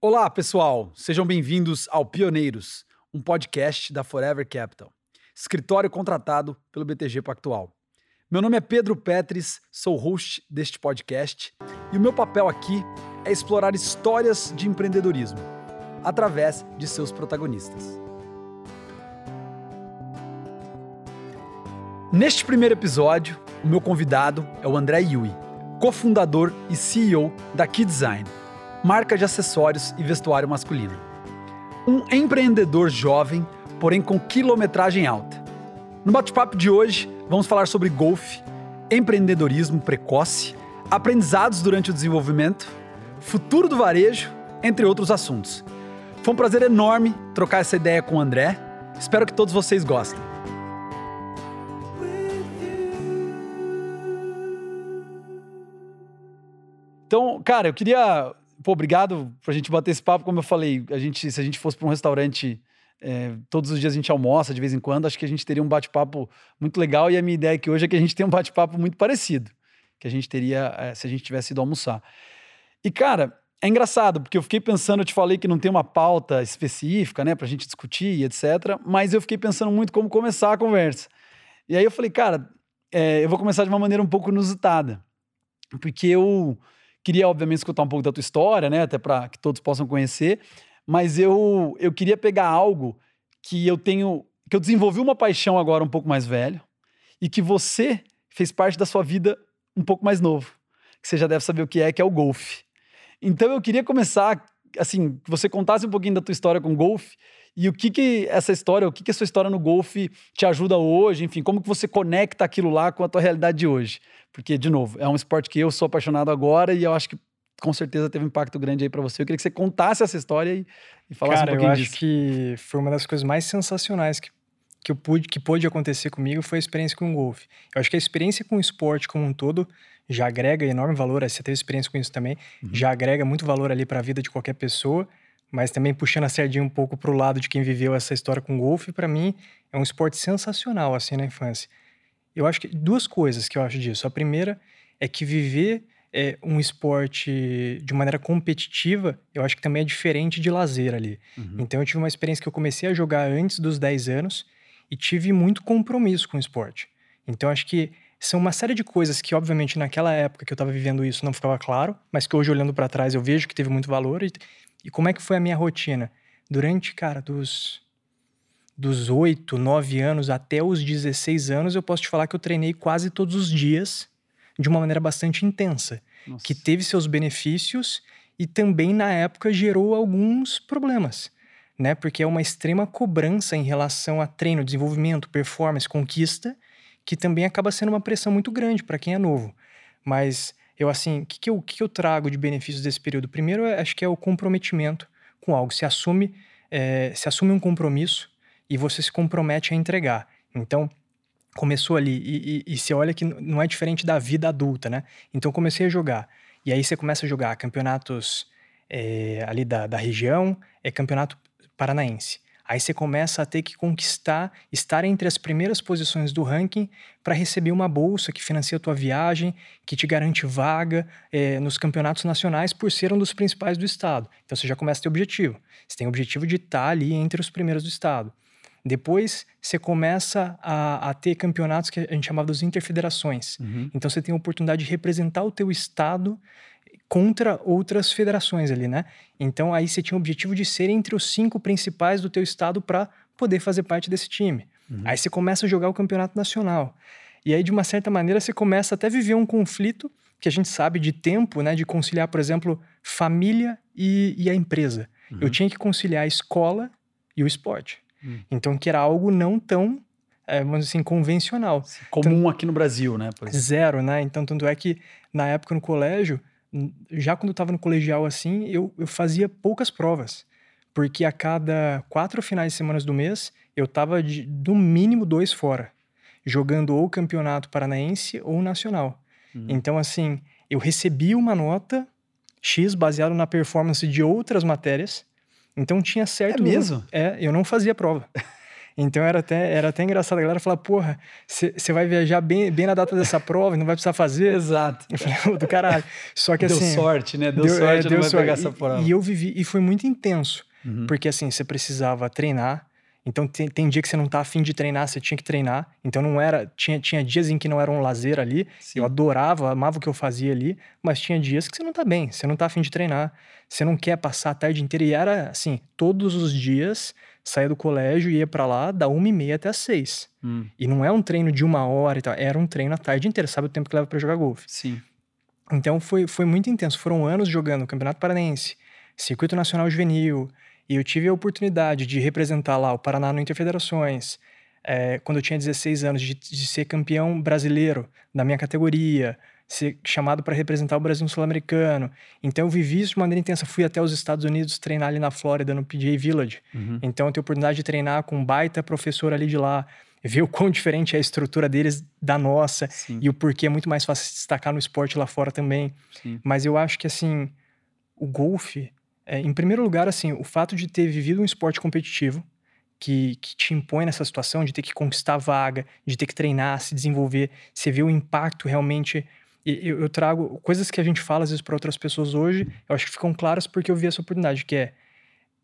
Olá, pessoal! Sejam bem-vindos ao Pioneiros, um podcast da Forever Capital, escritório contratado pelo BTG Pactual. Meu nome é Pedro Petris, sou host deste podcast e o meu papel aqui é explorar histórias de empreendedorismo através de seus protagonistas. Neste primeiro episódio, o meu convidado é o André Yui, cofundador e CEO da Key Design marca de acessórios e vestuário masculino. Um empreendedor jovem, porém com quilometragem alta. No bate-papo de hoje, vamos falar sobre golfe, empreendedorismo precoce, aprendizados durante o desenvolvimento, futuro do varejo, entre outros assuntos. Foi um prazer enorme trocar essa ideia com o André. Espero que todos vocês gostem. Então, cara, eu queria pô, obrigado por a gente bater esse papo. Como eu falei, a gente, se a gente fosse para um restaurante é, todos os dias a gente almoça de vez em quando, acho que a gente teria um bate-papo muito legal. E a minha ideia aqui hoje é que a gente tenha um bate-papo muito parecido que a gente teria é, se a gente tivesse ido almoçar. E, cara, é engraçado, porque eu fiquei pensando, eu te falei que não tem uma pauta específica, né, pra gente discutir, etc. Mas eu fiquei pensando muito como começar a conversa. E aí eu falei, cara, é, eu vou começar de uma maneira um pouco inusitada. Porque eu Queria, obviamente, escutar um pouco da tua história, né? Até para que todos possam conhecer. Mas eu, eu queria pegar algo que eu tenho. que eu desenvolvi uma paixão agora um pouco mais velho e que você fez parte da sua vida um pouco mais novo. Que você já deve saber o que é, que é o golfe. Então eu queria começar, assim, que você contasse um pouquinho da tua história com golfe e o que que essa história, o que que a sua história no golfe te ajuda hoje, enfim, como que você conecta aquilo lá com a tua realidade de hoje? Porque, de novo, é um esporte que eu sou apaixonado agora e eu acho que com certeza teve um impacto grande aí para você. Eu queria que você contasse essa história e, e falasse Cara, um pouquinho disso. Cara, eu acho que foi uma das coisas mais sensacionais que, que eu pude, que pôde acontecer comigo foi a experiência com o golfe. Eu acho que a experiência com o esporte como um todo já agrega enorme valor. Você teve experiência com isso também, uhum. já agrega muito valor ali para a vida de qualquer pessoa mas também puxando a sardinha um pouco para o lado de quem viveu essa história com golfe, para mim é um esporte sensacional assim na infância. Eu acho que duas coisas que eu acho disso. A primeira é que viver é, um esporte de maneira competitiva, eu acho que também é diferente de lazer ali. Uhum. Então eu tive uma experiência que eu comecei a jogar antes dos 10 anos e tive muito compromisso com o esporte. Então acho que são uma série de coisas que, obviamente, naquela época que eu estava vivendo isso não ficava claro, mas que hoje, olhando para trás, eu vejo que teve muito valor. E, e como é que foi a minha rotina? Durante, cara, dos dos 8, 9 anos até os 16 anos, eu posso te falar que eu treinei quase todos os dias de uma maneira bastante intensa, Nossa. que teve seus benefícios e também na época gerou alguns problemas, né? Porque é uma extrema cobrança em relação a treino, desenvolvimento, performance, conquista, que também acaba sendo uma pressão muito grande para quem é novo. Mas eu, assim, o que, que, eu, que, eu trago de benefícios desse período? Primeiro, acho que é o comprometimento com algo. Se assume, é, se assume um compromisso e você se compromete a entregar. Então, começou ali. E, e, e você olha que não é diferente da vida adulta, né? Então, comecei a jogar. E aí você começa a jogar campeonatos é, ali da, da região, é campeonato paranaense. Aí você começa a ter que conquistar, estar entre as primeiras posições do ranking para receber uma bolsa que financia a tua viagem, que te garante vaga é, nos campeonatos nacionais por ser um dos principais do estado. Então você já começa a ter objetivo. Você tem o objetivo de estar tá ali entre os primeiros do estado. Depois você começa a, a, ter campeonatos que a gente chamava dos interfederações. Uhum. Então você tem a oportunidade de representar o teu estado contra outras federações ali, né? Então aí você tinha o objetivo de ser entre os cinco principais do teu estado para poder fazer parte desse time. Uhum. Aí você começa a jogar o campeonato nacional. E aí, de uma certa maneira, você começa até a viver um conflito que a gente sabe de tempo, né? De conciliar, por exemplo, família e, e a empresa. Uhum. Eu tinha que conciliar a escola e o esporte. Uhum. Então, que era algo não tão é, vamos assim, convencional. Comum então, aqui no Brasil, né? Zero, né? Então, tanto é que na época no colégio, já quando eu estava no colegial assim, eu, eu fazia poucas provas. Porque a cada quatro finais de semana do mês, eu estava do mínimo dois fora. Jogando ou campeonato paranaense ou nacional. Uhum. Então, assim, eu recebi uma nota X baseado na performance de outras matérias. Então tinha certo. É mesmo? É, eu não fazia prova. Então era até, era até engraçado. A galera falar, porra, você vai viajar bem, bem na data dessa prova e não vai precisar fazer. Exato. Eu falei, do caralho. Só que deu assim. Deu sorte, né? Deu, deu sorte, é, deu não vai sorte. pegar essa prova. E, e eu vivi, e foi muito intenso. Uhum. Porque assim, você precisava treinar. Então tem, tem dia que você não tá afim de treinar, você tinha que treinar. Então não era. Tinha, tinha dias em que não era um lazer ali. Sim. Eu adorava, amava o que eu fazia ali, mas tinha dias que você não tá bem, você não tá afim de treinar, você não quer passar a tarde inteira. E era assim, todos os dias saía do colégio e ia para lá da uma e meia até as seis. Hum. E não é um treino de uma hora e tal, era um treino a tarde inteira, sabe o tempo que leva para jogar golfe. Sim. Então foi, foi muito intenso. Foram anos jogando Campeonato Paranense, Circuito Nacional Juvenil, e eu tive a oportunidade de representar lá o Paraná no Interfederações, é, quando eu tinha 16 anos, de, de, ser campeão brasileiro da minha categoria, ser chamado para representar o Brasil no Sul-Americano. Então eu vivi isso de maneira intensa. Fui até os Estados Unidos treinar ali na Flórida, no PGA Village. Uhum. Então eu tenho a oportunidade de treinar com um baita professor ali de lá, ver o quão diferente é a estrutura deles da nossa Sim. e o porquê é muito mais fácil se destacar no esporte lá fora também. Sim. Mas eu acho que assim, o golfe é, em primeiro lugar, assim, o fato de ter vivido um esporte competitivo que, que te impõe nessa situação de ter que conquistar vaga, de ter que treinar, se desenvolver, você vê o impacto realmente. Eu, eu trago coisas que a gente fala às vezes para outras pessoas hoje, eu acho que ficam claras porque eu vi essa oportunidade, que é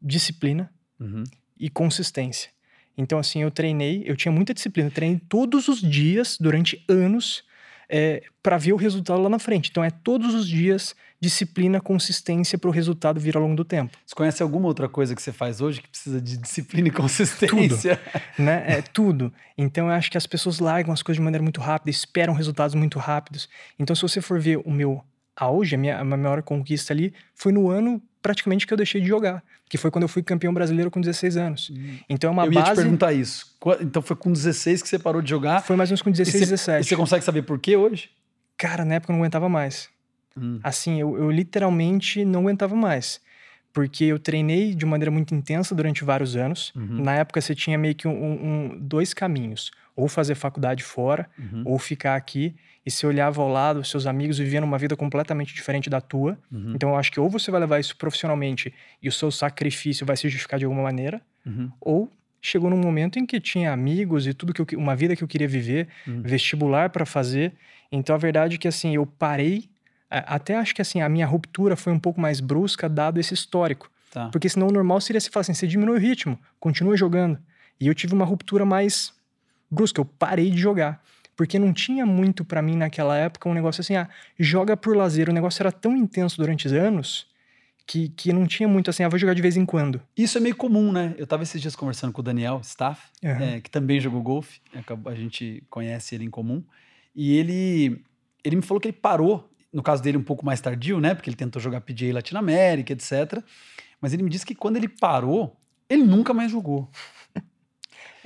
disciplina uhum. e consistência. Então, assim, eu treinei, eu tinha muita disciplina, treinei todos os dias, durante anos, é, para ver o resultado lá na frente. Então, é todos os dias disciplina, consistência para o resultado vir ao longo do tempo. Você conhece alguma outra coisa que você faz hoje que precisa de disciplina e consistência? Tudo, né? É tudo. Então eu acho que as pessoas largam as coisas de maneira muito rápida, esperam resultados muito rápidos. Então se você for ver o meu auge, a minha, a minha maior conquista ali, foi no ano praticamente que eu deixei de jogar, que foi quando eu fui campeão brasileiro com 16 anos. Hum. Então é uma eu base... Eu ia te perguntar isso. Então foi com 16 que você parou de jogar? Foi mais ou menos com 16, e 17. E você consegue saber por que hoje? Cara, na época eu não aguentava mais. Hum. Assim, eu, eu literalmente não aguentava mais. Porque eu treinei de maneira muito intensa durante vários anos. Uhum. Na época você tinha meio que um, um, dois caminhos. Ou fazer faculdade fora, uhum. ou ficar aqui. E você olhava ao lado, seus amigos vivendo uma vida completamente diferente da tua. Uhum. Então eu acho que ou você vai levar isso profissionalmente e o seu sacrifício vai se justificar de alguma maneira, uhum. ou chegou num momento em que tinha amigos e tudo que eu, uma vida que eu queria viver, uhum. vestibular para fazer. Então a verdade é que assim, eu parei até acho que assim, a minha ruptura foi um pouco mais brusca, dado esse histórico. Tá. Porque senão o normal seria se falar assim: você diminui o ritmo, continua jogando. E eu tive uma ruptura mais brusca, eu parei de jogar. Porque não tinha muito para mim naquela época um negócio assim, ah, joga por lazer. O negócio era tão intenso durante anos que, que não tinha muito assim, ah, vou jogar de vez em quando. Isso é meio comum, né? Eu tava esses dias conversando com o Daniel Staff, uhum. é, que também jogou golfe, a gente conhece ele em comum, e ele, ele me falou que ele parou no caso dele, um pouco mais tardio, né? Porque ele tentou jogar PGA Latinoamérica, etc. Mas ele me disse que quando ele parou, ele nunca mais jogou.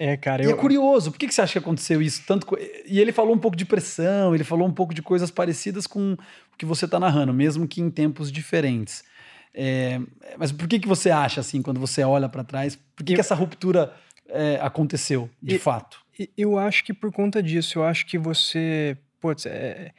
É, cara. E eu... é curioso, por que, que você acha que aconteceu isso? Tanto E ele falou um pouco de pressão, ele falou um pouco de coisas parecidas com o que você está narrando, mesmo que em tempos diferentes. É... Mas por que, que você acha, assim, quando você olha para trás, por que, eu... que essa ruptura é, aconteceu, de e, fato? Eu acho que por conta disso, eu acho que você. Putz, é,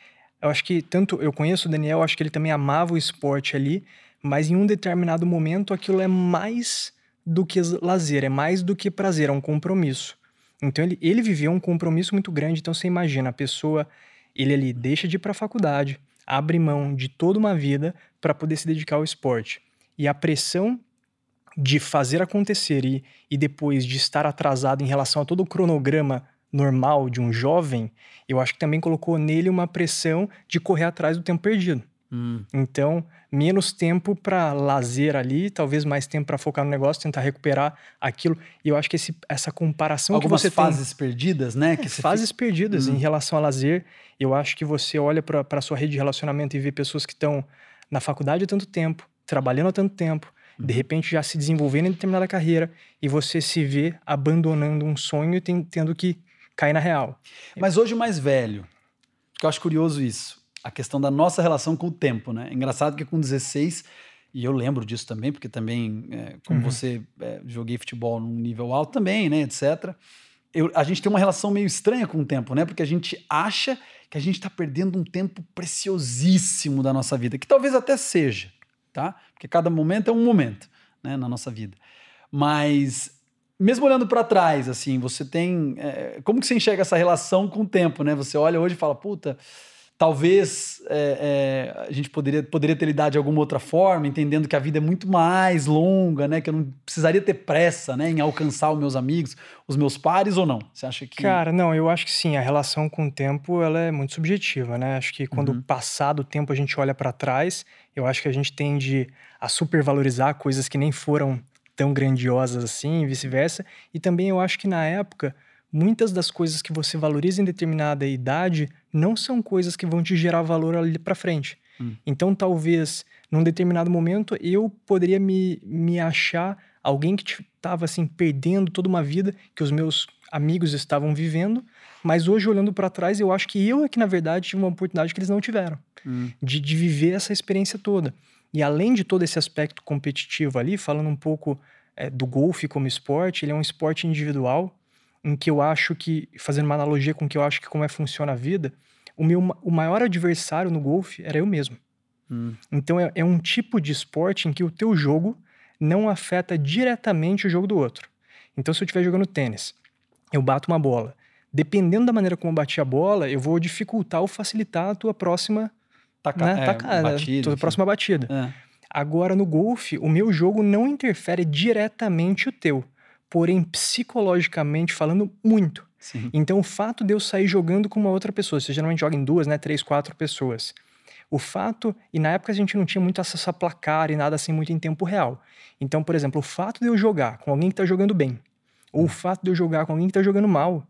eu acho que tanto eu conheço o Daniel, acho que ele também amava o esporte ali, mas em um determinado momento aquilo é mais do que lazer, é mais do que prazer, é um compromisso. Então ele, ele viveu um compromisso muito grande. Então você imagina, a pessoa, ele ali deixa de ir para a faculdade, abre mão de toda uma vida para poder se dedicar ao esporte. E a pressão de fazer acontecer e, e depois de estar atrasado em relação a todo o cronograma normal de um jovem, eu acho que também colocou nele uma pressão de correr atrás do tempo perdido. Hum. Então, menos tempo para lazer ali, talvez mais tempo para focar no negócio, tentar recuperar aquilo. E eu acho que esse, essa comparação Algumas que você fases tem, perdidas, né? Que é, fases fica... perdidas hum. em relação a lazer. Eu acho que você olha para a sua rede de relacionamento e vê pessoas que estão na faculdade há tanto tempo, trabalhando há tanto tempo, de uhum. repente já se desenvolvendo em determinada carreira e você se vê abandonando um sonho e tem, tendo que cair na real. Mas hoje mais velho, que eu acho curioso isso, a questão da nossa relação com o tempo, né? Engraçado que com 16, e eu lembro disso também, porque também, é, como uhum. você, é, joguei futebol num nível alto também, né, etc. Eu, a gente tem uma relação meio estranha com o tempo, né? Porque a gente acha que a gente está perdendo um tempo preciosíssimo da nossa vida, que talvez até seja, tá? Porque cada momento é um momento, né, na nossa vida. Mas mesmo olhando para trás, assim, você tem. É, como que você enxerga essa relação com o tempo, né? Você olha hoje e fala, puta, talvez é, é, a gente poderia, poderia ter lidado de alguma outra forma, entendendo que a vida é muito mais longa, né? Que eu não precisaria ter pressa, né? Em alcançar os meus amigos, os meus pares ou não? Você acha que. Cara, não, eu acho que sim. A relação com o tempo ela é muito subjetiva, né? Acho que quando uhum. passar do tempo a gente olha para trás, eu acho que a gente tende a supervalorizar coisas que nem foram tão grandiosas assim, e vice-versa. E também eu acho que na época, muitas das coisas que você valoriza em determinada idade não são coisas que vão te gerar valor ali para frente. Hum. Então, talvez, num determinado momento, eu poderia me, me achar alguém que estava assim perdendo toda uma vida que os meus amigos estavam vivendo, mas hoje olhando para trás eu acho que eu é que na verdade tive uma oportunidade que eles não tiveram hum. de, de viver essa experiência toda. E além de todo esse aspecto competitivo ali, falando um pouco é, do golfe como esporte, ele é um esporte individual, em que eu acho que, fazendo uma analogia com que eu acho que como é funciona a vida, o meu o maior adversário no golfe era eu mesmo. Hum. Então é, é um tipo de esporte em que o teu jogo não afeta diretamente o jogo do outro. Então se eu estiver jogando tênis, eu bato uma bola. Dependendo da maneira como eu bati a bola, eu vou dificultar ou facilitar a tua próxima Taca, né? é, Taca, batida, próxima batida. É. Agora, no golfe, o meu jogo não interfere diretamente o teu, porém, psicologicamente falando, muito. Sim. Então, o fato de eu sair jogando com uma outra pessoa, você geralmente joga em duas, né? Três, quatro pessoas. O fato, e na época a gente não tinha muito acesso a placar e nada assim muito em tempo real. Então, por exemplo, o fato de eu jogar com alguém que está jogando bem, ou o hum. fato de eu jogar com alguém que está jogando mal,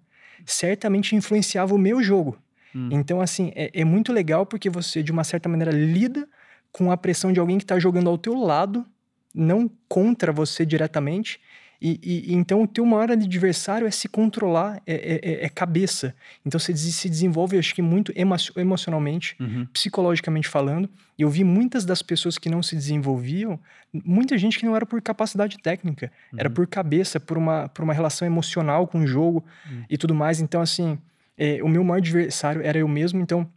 certamente influenciava o meu jogo. Hum. Então, assim, é, é, muito legal porque você, de uma certa maneira, lida com a pressão de alguém que está jogando ao teu lado, não contra você diretamente. E, e, então o teu maior adversário é se controlar, é, é, é, é cabeça. Então você se desenvolve, acho que muito emo emocionalmente, uhum. psicologicamente falando. E eu vi muitas das pessoas que não se desenvolviam, muita gente que não era por capacidade técnica, uhum. era por cabeça, por uma, por uma relação emocional com o jogo uhum. e tudo mais. Então, assim, é, o meu maior adversário era eu mesmo, então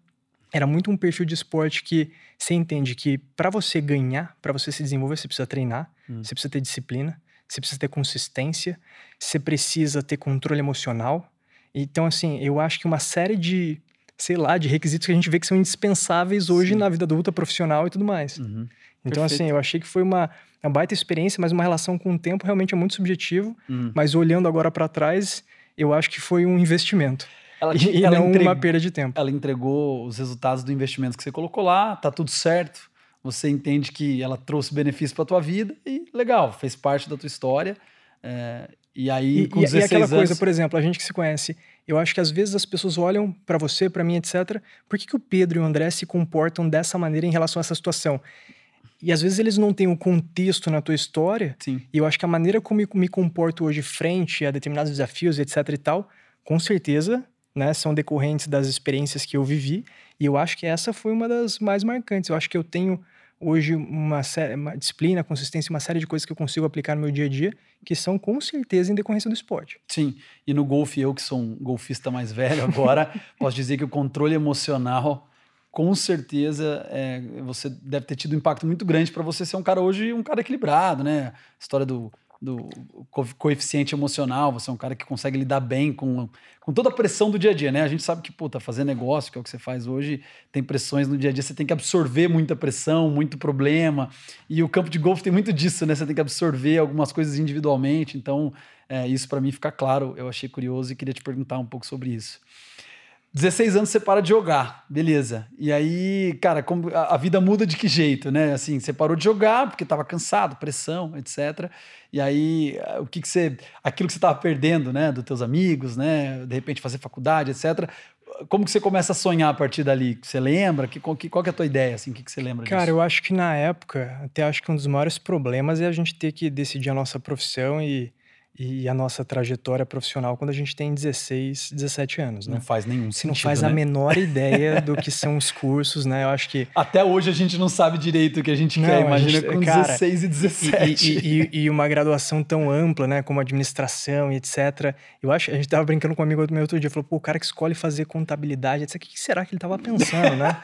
era muito um perfil de esporte que você entende que para você ganhar, para você se desenvolver, você precisa treinar, hum. você precisa ter disciplina, você precisa ter consistência, você precisa ter controle emocional. Então, assim, eu acho que uma série de, sei lá, de requisitos que a gente vê que são indispensáveis hoje Sim. na vida adulta, profissional e tudo mais. Uhum. Então, assim, Perfeito. assim, eu achei que foi uma, uma baita experiência, mas uma relação com o tempo realmente é muito subjetivo. Uhum. Mas olhando agora para trás, eu acho que foi um investimento. Ela, e, e ela não uma perda de tempo. Ela entregou os resultados do investimento que você colocou lá, tá tudo certo. Você entende que ela trouxe benefício para tua vida e legal, fez parte da tua história. É, e aí, com e, 16 e aquela anos... coisa, por exemplo, a gente que se conhece, eu acho que às vezes as pessoas olham para você, para mim, etc. Por que, que o Pedro e o André se comportam dessa maneira em relação a essa situação? E às vezes eles não têm o um contexto na tua história. Sim. E eu acho que a maneira como eu me comporto hoje frente a determinados desafios, etc e tal, com certeza né, são decorrentes das experiências que eu vivi, e eu acho que essa foi uma das mais marcantes. Eu acho que eu tenho hoje uma, série, uma disciplina, consistência, uma série de coisas que eu consigo aplicar no meu dia a dia, que são com certeza em decorrência do esporte. Sim, e no golfe, eu que sou um golfista mais velho agora, posso dizer que o controle emocional, com certeza, é, você deve ter tido um impacto muito grande para você ser um cara hoje, um cara equilibrado, né? História do do coeficiente emocional, você é um cara que consegue lidar bem com, com toda a pressão do dia a dia, né? A gente sabe que, puta, fazer negócio, que é o que você faz hoje, tem pressões no dia a dia, você tem que absorver muita pressão, muito problema. E o campo de golfe tem muito disso, né? Você tem que absorver algumas coisas individualmente. Então, é, isso para mim fica claro. Eu achei curioso e queria te perguntar um pouco sobre isso. 16 anos você para de jogar, beleza. E aí, cara, como a, vida muda de que jeito, né? Assim, você parou de jogar porque estava cansado, pressão, etc. E aí, o que que você, aquilo que você estava perdendo, né, dos teus amigos, né, de repente fazer faculdade, etc. Como que você começa a sonhar a partir dali? Você lembra? Que, qual, que, qual que é a tua ideia, assim? O que, que você lembra Cara, disso? eu acho que na época, até acho que um dos maiores problemas é a gente ter que decidir a nossa profissão e e a nossa trajetória profissional quando a gente tem 16, 17 anos, né? Não faz nenhum sentido, Não faz né? a menor ideia do que são os cursos, né? Eu acho que... Até hoje a gente não sabe direito o que a gente não, quer, imagina gente, com cara, 16 e 17. E, e, e, e, uma graduação tão ampla, né? Como administração e etc. Eu acho, a gente tava brincando com um amigo meu outro dia, falou, pô, o cara que escolhe fazer contabilidade, etc. O que será que ele tava pensando, né?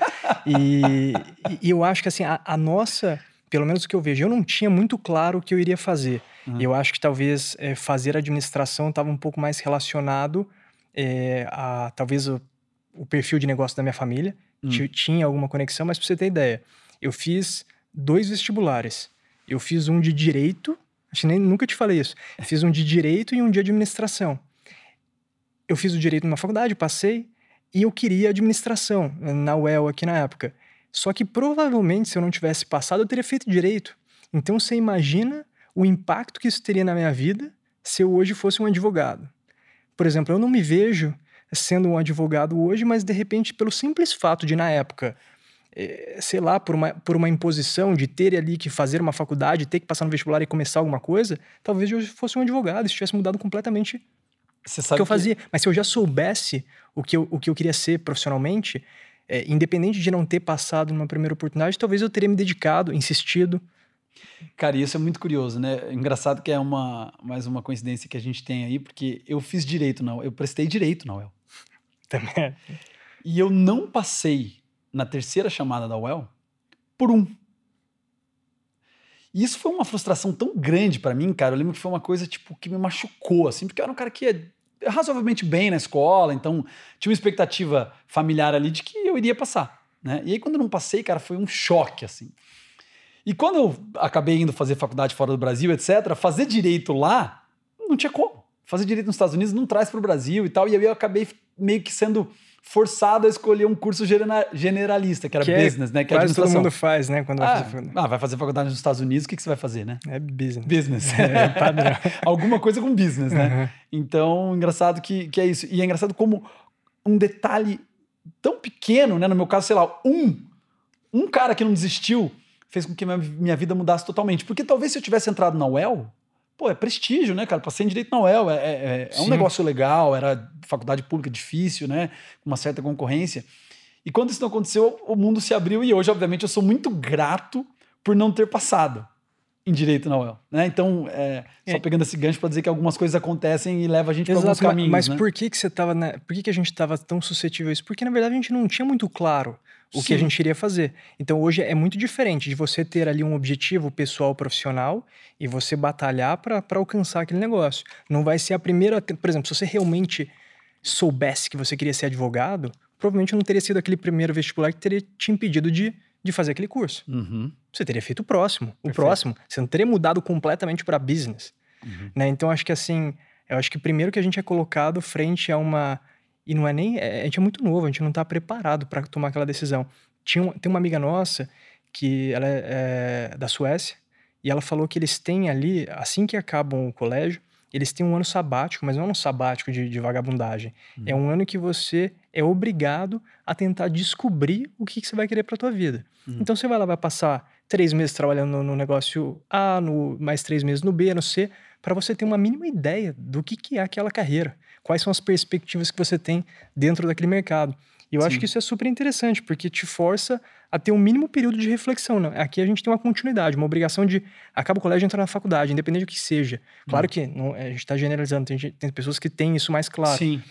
E, e eu acho que, assim, a, a nossa pelo menos o que eu vejo, eu não tinha muito claro o que eu iria fazer. Uhum. Eu acho que talvez é, fazer administração estava um pouco mais relacionado é, a talvez o, o, perfil de negócio da minha família. Uhum. Tinha alguma conexão, mas para você ter ideia, eu fiz dois vestibulares. Eu fiz um de direito, acho que nem, nunca te falei isso. Fiz um de direito e um de administração. Eu fiz o direito numa faculdade, passei, e eu queria administração na UEL aqui na época. Só que provavelmente, se eu não tivesse passado, eu teria feito direito. Então você imagina o impacto que isso teria na minha vida se eu hoje fosse um advogado. Por exemplo, eu não me vejo sendo um advogado hoje, mas de repente, pelo simples fato de, na época, é, sei lá, por uma, por uma imposição de ter ali que fazer uma faculdade, ter que passar no vestibular e começar alguma coisa, talvez eu fosse um advogado, isso tivesse mudado completamente o que eu fazia. Que... Mas se eu já soubesse o que eu, o que eu queria ser profissionalmente, é, independente de não ter passado numa primeira oportunidade, talvez eu teria me dedicado, insistido. Cara, isso é muito curioso, né? Engraçado que é uma mais uma coincidência que a gente tem aí, porque eu fiz direito na eu prestei direito na UEL. Também. E eu não passei na terceira chamada da UEL por um. E isso foi uma frustração tão grande para mim, cara. Eu lembro que foi uma coisa tipo que me machucou, assim, porque eu era um cara que ia razoavelmente bem na escola, então tinha uma expectativa familiar ali de que eu iria passar, né? E aí quando eu não passei, cara, foi um choque, assim. E quando eu acabei indo fazer faculdade fora do Brasil, etc., fazer direito lá não tinha como. Fazer direito nos Estados Unidos não traz para o Brasil e tal, e aí eu acabei meio que sendo forçado a escolher um curso generalista, que era que é business, né? Que é quase todo mundo faz, né? Quando ah, vai fazer Ah, vai fazer faculdade nos Estados Unidos, o que, que você vai fazer, né? É business. Business. É, padrão. Alguma coisa com business, né? Uhum. Então, engraçado que, que é isso. E é engraçado como um detalhe tão pequeno, né? No meu caso, sei lá, um, um cara que não desistiu fez com que minha, minha vida mudasse totalmente. Porque talvez se eu tivesse entrado na UEL, pô, é prestígio, né, cara? Passei em direito na UEL, é, é, é um negócio legal, era faculdade pública difícil, né? Com uma certa concorrência. E quando isso não aconteceu, o mundo se abriu e hoje, obviamente, eu sou muito grato por não ter passado em direito na UEL, né? Então, é, só é. pegando esse gancho para dizer que algumas coisas acontecem e leva a gente para alguns caminhos, Mas né? por que que você tava, por que que a gente estava tão suscetível a isso? Porque na verdade a gente não tinha muito claro o Sim. que a gente iria fazer. Então hoje é muito diferente de você ter ali um objetivo pessoal profissional e você batalhar para alcançar aquele negócio. Não vai ser a primeira, por exemplo, se você realmente soubesse que você queria ser advogado, provavelmente não teria sido aquele primeiro vestibular que teria te impedido de, de fazer aquele curso. Uhum. Você teria feito o próximo, o próximo. Você não teria mudado completamente para business. Uhum. Né? Então acho que assim, eu acho que primeiro que a gente é colocado frente a uma e não é nem. É, a gente é muito novo, a gente não está preparado para tomar aquela decisão. Tinha, tem uma amiga nossa que ela é, é, da Suécia e ela falou que eles têm ali, assim que acabam o colégio, eles têm um ano sabático, mas não é um sabático de, de vagabundagem. Uhum. É um ano que você é obrigado a tentar descobrir o que, que você vai querer para tua vida. Uhum. Então você vai lá, vai passar três meses trabalhando no, no, negócio A, no, mais três meses no B, no C, para você ter uma mínima ideia do que, que é aquela carreira quais são as perspectivas que você tem dentro daquele mercado. E eu Sim. acho que isso é super interessante, porque te força a ter um mínimo período de reflexão. Né? Aqui a gente tem uma continuidade, uma obrigação de acaba o colégio e entrar na faculdade, independente do que seja. Claro hum. que não, a gente está generalizando, tem, tem, pessoas que têm isso mais claro. Sim.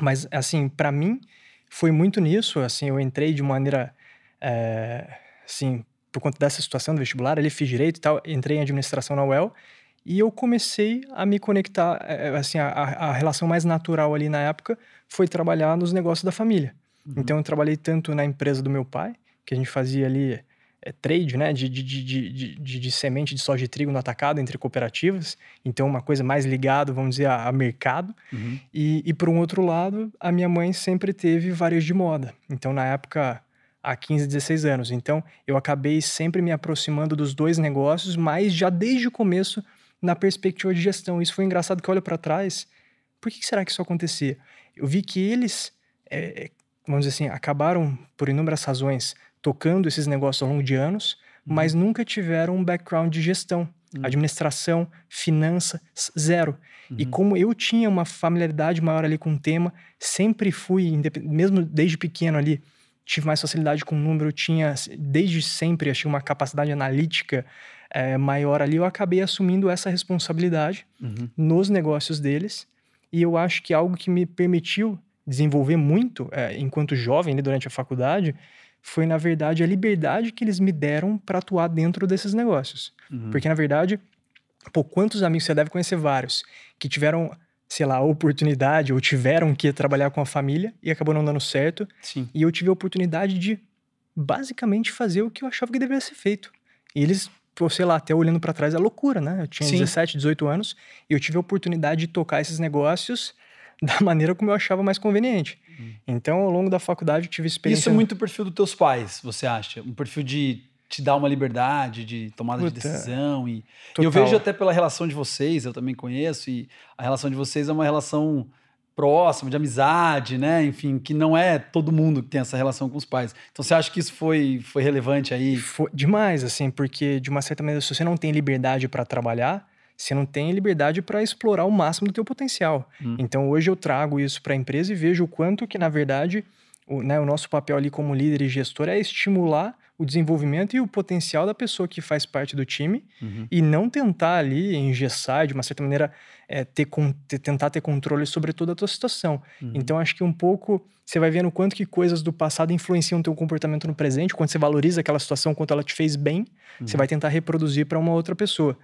Mas, assim, para mim, foi muito nisso. Assim, eu entrei de maneira, é, assim, por conta dessa situação do vestibular, ali fiz direito e tal, entrei em administração na UEL e eu comecei a me conectar, é, é, assim, a, a relação mais natural ali na época foi trabalhar nos negócios da família. Uhum. Então eu trabalhei tanto na empresa do meu pai, que a gente fazia ali é, trade, né, de, de, de, de, de, semente de soja e trigo no atacado entre cooperativas, então uma coisa mais ligada, vamos dizer, a, a mercado. Uhum. E, e por um outro lado, a minha mãe sempre teve varejo de moda. Então na época, há 15, 16 anos. Então eu acabei sempre me aproximando dos dois negócios, mas já desde o começo na perspectiva de gestão. Isso foi engraçado que olha para trás. Por que, será que isso acontecia? Eu vi que eles, é, vamos dizer assim, acabaram por inúmeras razões tocando esses negócios ao longo de anos, uhum. mas nunca tiveram um background de gestão, uhum. administração, finança, zero. Uhum. E como eu tinha uma familiaridade maior ali com o tema, sempre fui, mesmo desde pequeno ali, tive mais facilidade com o número, tinha desde sempre achei uma capacidade analítica é, maior ali, eu acabei assumindo essa responsabilidade uhum. nos negócios deles. E eu acho que algo que me permitiu desenvolver muito, é, enquanto jovem, ali, durante a faculdade, foi, na verdade, a liberdade que eles me deram para atuar dentro desses negócios. Uhum. Porque, na verdade, pô, quantos amigos você deve conhecer vários que tiveram, sei lá, a oportunidade ou tiveram que trabalhar com a família e acabou não dando certo. Sim. E eu tive a oportunidade de basicamente fazer o que eu achava que deveria ser feito. E eles, sei lá, até olhando para trás é loucura, né? Eu tinha Sim. 17, 18 anos e eu tive a oportunidade de tocar esses negócios da maneira como eu achava mais conveniente. Hum. Então, ao longo da faculdade, eu tive experiência. Isso é muito o perfil dos teus pais, você acha? Um perfil de te dar uma liberdade de tomada Puta, de decisão. E, e, eu vejo até pela relação de vocês, eu também conheço, e a relação de vocês é uma relação próxima, de amizade, né? Enfim, que não é todo mundo que tem essa relação com os pais. Então você acha que isso foi, foi relevante aí? Foi demais, assim, porque de uma certa maneira, se você não tem liberdade para trabalhar, você não tem liberdade para explorar o máximo do teu potencial. Hum. Então hoje eu trago isso para a empresa e vejo o quanto que, na verdade, o, né, o nosso papel ali como líder e gestor é estimular o desenvolvimento e o potencial da pessoa que faz parte do time uhum. e não tentar ali engessar, de uma certa maneira, é, ter, ter, tentar ter controle sobre toda a tua situação. Uhum. Então, acho que um pouco você vai vendo quanto que coisas do passado influenciam o teu comportamento no presente, quando você valoriza aquela situação, quanto ela te fez bem, uhum. você vai tentar reproduzir para uma outra pessoa.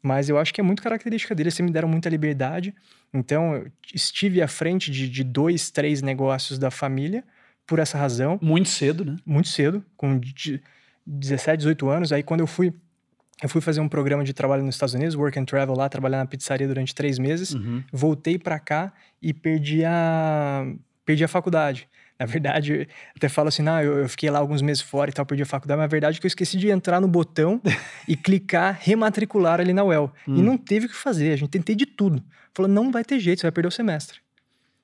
Mas eu acho que é muito característica deles, vocês me deram muita liberdade. Então, eu estive à frente de, de dois, três negócios da família por essa razão. Muito cedo, né? Muito cedo, com 17, 18 anos. Aí, quando eu fui eu fui fazer um programa de trabalho nos Estados Unidos, Work and Travel lá, trabalhar na pizzaria durante três meses. Uhum. Voltei para cá e perdi a, perdi a faculdade. Na verdade, até falo assim, eu, eu, fiquei lá alguns meses fora e tal, perdi a faculdade, mas a verdade é que eu esqueci de entrar no botão e clicar rematricular ali na UEL. Hum. E não teve o que fazer, a gente tentei de tudo. Falou, não vai ter jeito, você vai perder o semestre.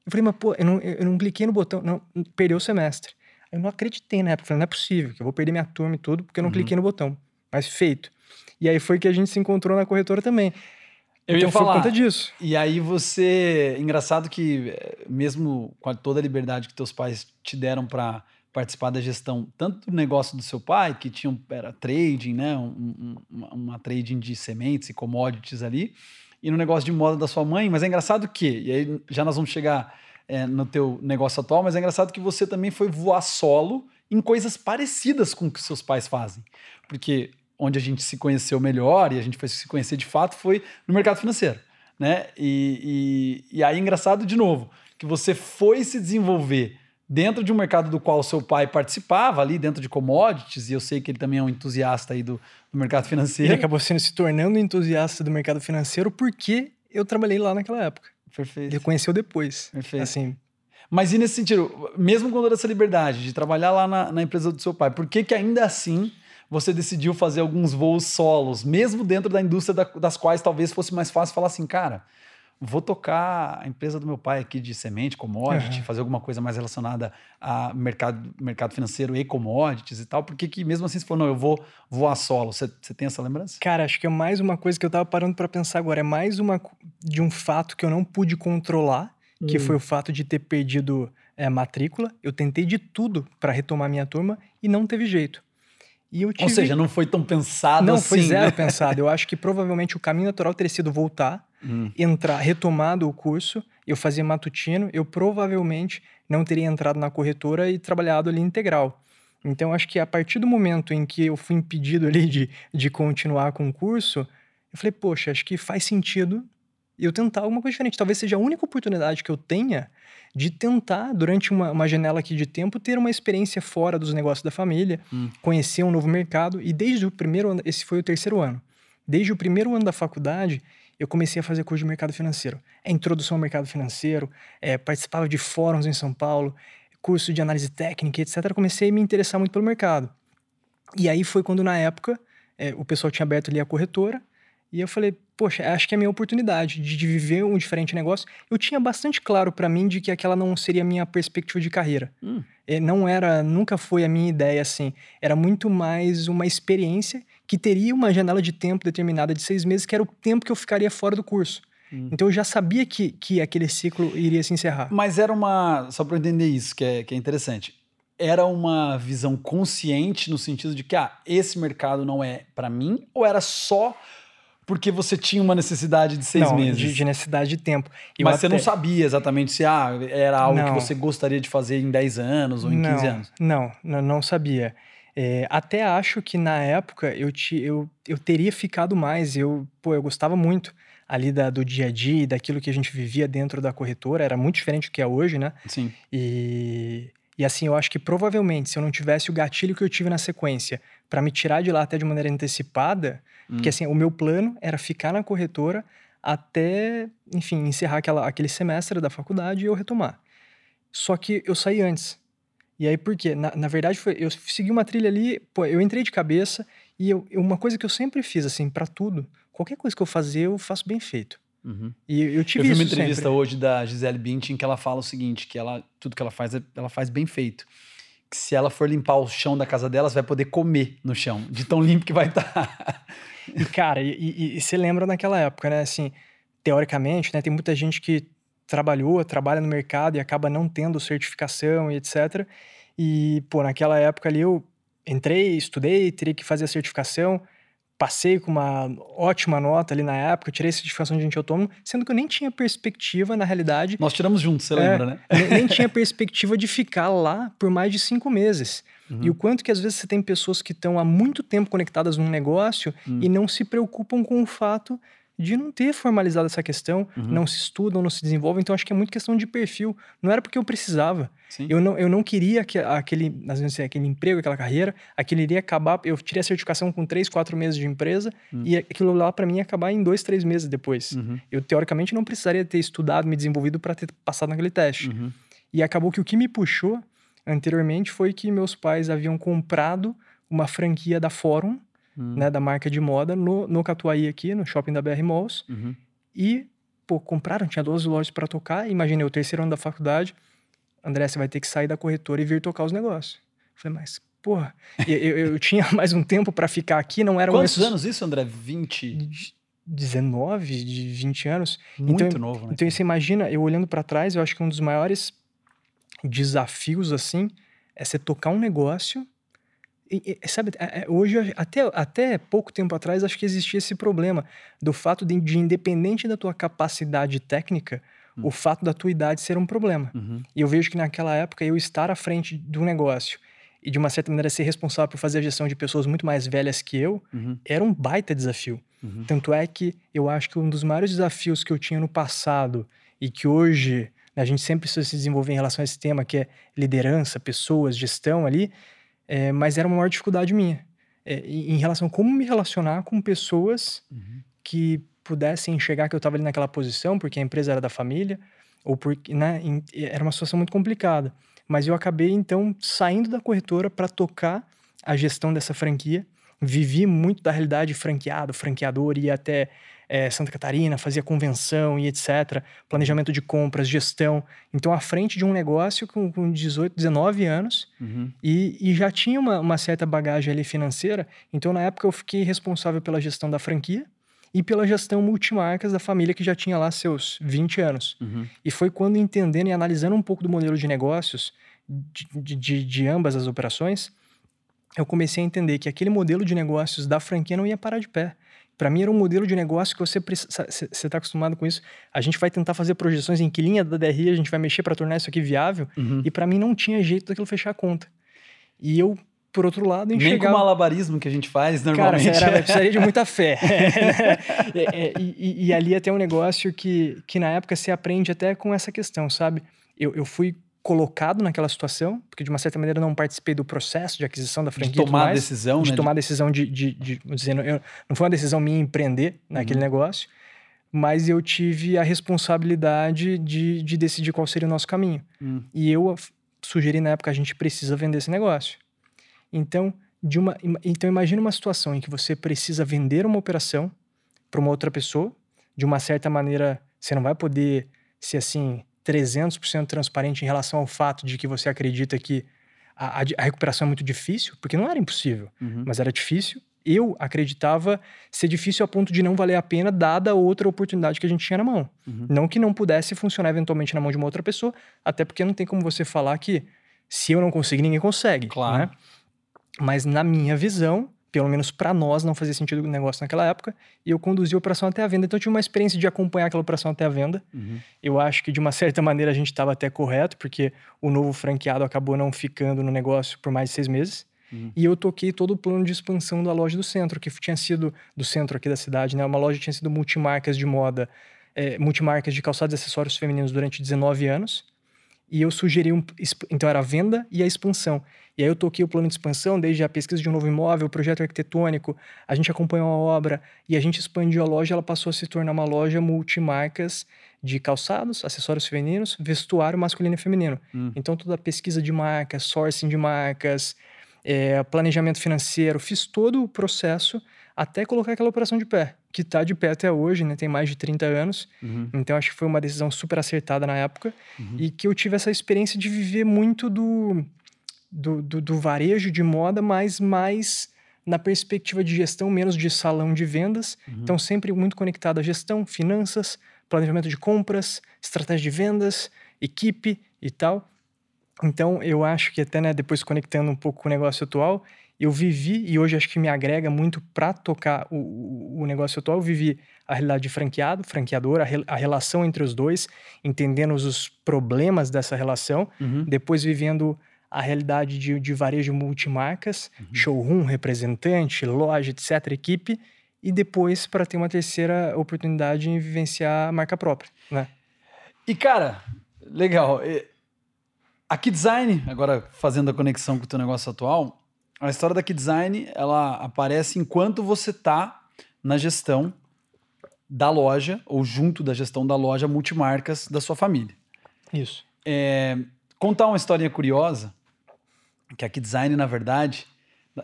Eu falei, mas pô, eu não, eu não cliquei no botão, não, perdeu o semestre. Eu não acreditei na época, falei, não é possível, que eu vou perder minha turma e tudo, porque eu não uhum. cliquei no botão. Mas feito. E aí foi que a gente se encontrou na corretora também. Eu então, ia falar. Por conta disso. E aí você. Engraçado que, eh, mesmo com toda a liberdade que teus pais te deram para participar da gestão, tanto do negócio do seu pai, que tinha um, era trading, né? Um, um, uma trading de sementes e commodities ali, e no negócio de moda da sua mãe, mas é engraçado que, e aí já nós vamos chegar é, no teu negócio atual, mas é engraçado que você também foi voar solo em coisas parecidas com o que seus pais fazem. Porque onde a gente se conheceu melhor e a gente foi se conhecer de fato foi no mercado financeiro, né? E, e, e aí, engraçado de novo, que você foi se desenvolver dentro de um mercado do qual seu pai participava, ali dentro de commodities, e eu sei que ele também é um entusiasta aí do, do mercado financeiro. Ele acabou sendo, se tornando entusiasta do mercado financeiro porque eu trabalhei lá naquela época. Perfeito. Ele conheceu depois. Perfeito. Assim, mas e nesse sentido, mesmo com toda essa liberdade de trabalhar lá na, na empresa do seu pai, por que que ainda assim você decidiu fazer alguns voos solos, mesmo dentro da indústria da, das quais talvez fosse mais fácil falar assim, cara, vou tocar a empresa do meu pai aqui de semente, commodity, uhum. fazer alguma coisa mais relacionada a mercado, mercado financeiro e commodities e tal. Por que, mesmo assim você falou, não, eu vou voar solo? Você, você tem essa lembrança? Cara, acho que é mais uma coisa que eu tava parando para pensar agora. É mais uma de um fato que eu não pude controlar, hum. que foi o fato de ter perdido é, matrícula. Eu tentei de tudo para retomar minha turma e não teve jeito. Tive... Ou seja, não foi tão pensado não, assim. Não, foi zero né? pensado. Eu acho que provavelmente o caminho natural teria sido voltar, hum. entrar, retomado o curso. Eu fazia matutino, eu provavelmente não teria entrado na corretora e trabalhado ali integral. Então, acho que a partir do momento em que eu fui impedido ali de, de continuar com o curso, eu falei, poxa, acho que faz sentido eu tentar alguma coisa diferente. Talvez seja a única oportunidade que eu tenha de tentar, durante uma, uma janela aqui de tempo, ter uma experiência fora dos negócios da família, hum. conhecer um novo mercado. E desde o primeiro ano, esse foi o terceiro ano, desde o primeiro ano da faculdade, eu comecei a fazer curso de mercado financeiro. É introdução ao mercado financeiro, é, participava de fóruns em São Paulo, curso de análise técnica, etc. Comecei a me interessar muito pelo mercado. E aí foi quando, na época, é, o pessoal tinha aberto ali a corretora, e eu falei, poxa, acho que é a minha oportunidade de, de viver um diferente negócio. Eu tinha bastante claro para mim de que aquela não seria a minha perspectiva de carreira. Hum. É, não era, nunca foi a minha ideia assim. Era muito mais uma experiência que teria uma janela de tempo determinada de seis meses, que era o tempo que eu ficaria fora do curso. Hum. Então eu já sabia que, que aquele ciclo iria se encerrar. Mas era uma. Só para entender isso, que é, que é interessante. Era uma visão consciente no sentido de que, ah, esse mercado não é para mim, ou era só porque você tinha uma necessidade de seis não, meses? De, de necessidade de tempo. Eu Mas até... você não sabia exatamente se ah, era algo não. que você gostaria de fazer em 10 anos ou em não, 15 anos? Não, não, não sabia. É, até acho que na época eu, te, eu, eu teria ficado mais. Eu, pô, eu gostava muito ali da, do dia a dia, daquilo que a gente vivia dentro da corretora. Era muito diferente do que é hoje, né? Sim. E, e assim, eu acho que provavelmente se eu não tivesse o gatilho que eu tive na sequência para me tirar de lá até de maneira antecipada, hum. porque assim, o meu plano era ficar na corretora até, enfim, encerrar aquela, aquele semestre da faculdade e eu retomar. Só que eu saí antes. E aí, por quê? Na, na verdade, foi, eu segui uma trilha ali, pô, eu entrei de cabeça e eu, uma coisa que eu sempre fiz, assim, para tudo, qualquer coisa que eu fazer, eu faço bem feito. Uhum. E eu tive Eu vi uma entrevista sempre. hoje da Gisele Bündchen que ela fala o seguinte, que ela tudo que ela faz, ela faz bem feito. Que se ela for limpar o chão da casa dela, vai poder comer no chão, de tão limpo que vai estar. Tá. e cara, e, e, e você lembra naquela época, né? Assim, teoricamente, né? Tem muita gente que trabalhou, trabalha no mercado e acaba não tendo certificação e etc. E, pô, naquela época ali eu entrei, estudei, teria que fazer a certificação, passei com uma ótima nota ali na época, tirei a certificação de agente autônomo, sendo que eu nem tinha perspectiva, na realidade. Nós tiramos juntos, você é, lembra, né? nem, nem tinha perspectiva de ficar lá por mais de cinco meses. Uhum. E o quanto que às vezes você tem pessoas que estão há muito tempo conectadas num negócio uhum. e não se preocupam com o fato de não ter formalizado essa questão, uhum. não se estudam, não se desenvolvem. Então, acho que é muito questão de perfil. Não era porque eu precisava. Eu não, eu não queria que aquele, às vezes, aquele emprego, aquela carreira, aquilo iria acabar. Eu tirei a certificação com três, quatro meses de empresa uhum. e aquilo lá, para mim, ia acabar em dois, três meses depois. Uhum. Eu, teoricamente, não precisaria ter estudado, me desenvolvido para ter passado naquele teste. Uhum. E acabou que o que me puxou anteriormente foi que meus pais haviam comprado uma franquia da Fórum hum. né, da marca de moda no, no Catuaí aqui, no shopping da BR Malls. Uhum. E, pô, compraram, tinha 12 lojas para tocar. Imaginei, o terceiro ano da faculdade, André, você vai ter que sair da corretora e vir tocar os negócios. Eu falei, mas, porra, eu, eu, eu, tinha mais um tempo para ficar aqui, não era Quantos anos isso, André? 20? 19, de 20 anos. Muito então, novo, né? Então, você imagina, eu olhando para trás, eu acho que um dos maiores desafios, assim, é você tocar um negócio e, e, sabe, é, é, hoje, até, até pouco tempo atrás, acho que existia esse problema do fato de, de independente da tua capacidade técnica, hum. o fato da tua idade ser um problema. Uhum. E eu vejo que naquela época, eu estar à frente do negócio e, de uma certa maneira, ser responsável por fazer a gestão de pessoas muito mais velhas que eu, uhum. era um baita desafio. Uhum. Tanto é que eu acho que um dos maiores desafios que eu tinha no passado e que hoje né, a gente sempre precisa se desenvolver em relação a esse tema, que é liderança, pessoas, gestão ali, é, mas era uma maior dificuldade minha. É, em relação a como me relacionar com pessoas uhum. que pudessem enxergar que eu estava ali naquela posição, porque a empresa era da família, ou porque né, era uma situação muito complicada. Mas eu acabei, então, saindo da corretora para tocar a gestão dessa franquia. Vivi muito da realidade franqueado, franqueador, ia até é, Santa Catarina, fazia convenção e etc. Planejamento de compras, gestão. Então, à frente de um negócio com, com 18, 19 anos uhum. e, e, já tinha uma, uma, certa bagagem ali financeira. Então, na época, eu fiquei responsável pela gestão da franquia e pela gestão multimarcas da família que já tinha lá seus 20 anos. Uhum. E foi quando, entendendo e analisando um pouco do modelo de negócios de, de, de ambas as operações, eu comecei a entender que aquele modelo de negócios da franquia não ia parar de pé. Para mim era um modelo de negócio que você você está acostumado com isso. A gente vai tentar fazer projeções em que linha da DRI a gente vai mexer para tornar isso aqui viável. Uhum. E para mim não tinha jeito daquilo fechar a conta. E eu, por outro lado, enxergava... Nem com o malabarismo que a gente faz normalmente. Cara, era, precisaria de muita fé. é, é, e, e, ali até um negócio que, que na época se aprende até com essa questão, sabe? Eu, eu fui colocado naquela situação, porque de uma certa maneira eu não participei do processo de aquisição da franquia. De tomar mais, decisão, de né? tomar decisão de, de, de, dizendo, eu, não foi uma decisão minha empreender naquele uhum. negócio, mas eu tive a responsabilidade de, de decidir qual seria o nosso caminho. Uhum. E eu sugeri na época a gente precisa vender esse negócio. Então, de uma, então imagine uma situação em que você precisa vender uma operação para uma outra pessoa, de uma certa maneira você não vai poder ser assim 300% transparente em relação ao fato de que você acredita que a, a, recuperação é muito difícil, porque não era impossível, uhum. mas era difícil. Eu acreditava ser difícil a ponto de não valer a pena, dada outra oportunidade que a gente tinha na mão. Uhum. Não que não pudesse funcionar eventualmente na mão de uma outra pessoa, até porque não tem como você falar que se eu não conseguir, ninguém consegue. Claro. Né? Mas na minha visão, pelo menos para nós, não fazia sentido o negócio naquela época, e eu conduzi a operação até a venda. Então, eu tive uma experiência de acompanhar aquela operação até a venda. Uhum. Eu acho que, de uma certa maneira, a gente estava até correto, porque o novo franqueado acabou não ficando no negócio por mais de seis meses. Uhum. E eu toquei todo o plano de expansão da loja do centro, que tinha sido, do centro aqui da cidade, né? Uma loja que tinha sido multimarcas de moda, é, multimarcas de calçados e acessórios femininos durante 19 anos. E eu sugeri, um, então era a venda e a expansão. E aí eu toquei o plano de expansão, desde a pesquisa de um novo imóvel, o projeto arquitetônico, a gente acompanhou a obra e a gente expandiu a loja, ela passou a se tornar uma loja multimarcas de calçados, acessórios femininos, vestuário masculino e feminino. Hum. Então toda a pesquisa de marcas, sourcing de marcas, é, planejamento financeiro, fiz todo o processo até colocar aquela operação de pé, que está de pé até hoje, né? Tem mais de 30 anos. Uhum. Então acho que foi uma decisão super acertada na época uhum. e que eu tive essa experiência de viver muito do do, do, do varejo de moda, mas mais na perspectiva de gestão, menos de salão de vendas. Uhum. Então, sempre muito conectado à gestão, finanças, planejamento de compras, estratégia de vendas, equipe e tal. Então, eu acho que até né, depois conectando um pouco com o negócio atual, eu vivi, e hoje acho que me agrega muito para tocar o, o, negócio atual, eu vivi a realidade de franqueado, franqueador, a, re, a relação entre os dois, entendendo os problemas dessa relação, uhum. depois vivendo a realidade de, de varejo multimarcas, uhum. showroom, representante, loja, etc., equipe, e depois para ter uma terceira oportunidade em vivenciar a marca própria, né? E cara, legal. A Key Design, agora fazendo a conexão com o teu negócio atual, a história da Key Design, ela aparece enquanto você está na gestão da loja ou junto da gestão da loja multimarcas da sua família. Isso. É, contar uma historinha curiosa que a Design, na verdade,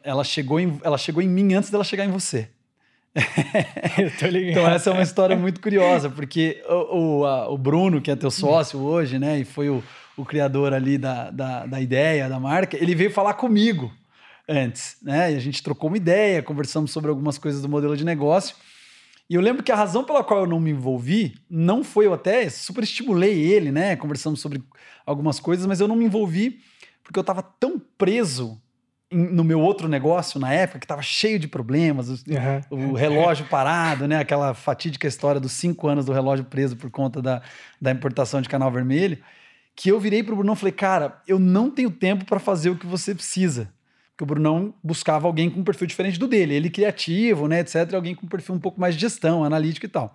ela chegou, em, ela chegou em mim antes dela chegar em você. Eu tô ligado. então essa é uma história muito curiosa, porque o, o, a, o Bruno, que é teu sócio hoje, né, e foi o, o criador ali da, da, da ideia, da marca, ele veio falar comigo antes, né, e a gente trocou uma ideia, conversamos sobre algumas coisas do modelo de negócio, e eu lembro que a razão pela qual eu não me envolvi não foi eu até super estimulei ele, né, conversamos sobre algumas coisas, mas eu não me envolvi porque eu estava tão preso no meu outro negócio na época, que estava cheio de problemas, o, uhum. o, relógio parado, né? Aquela fatídica história dos cinco anos do relógio preso por conta da, da importação de canal vermelho, que eu virei para o Brunão e falei, cara, eu não tenho tempo para fazer o que você precisa. Porque o Brunão buscava alguém com um perfil diferente do dele, ele criativo, né, etc, alguém com um perfil um pouco mais de gestão, analítico e tal.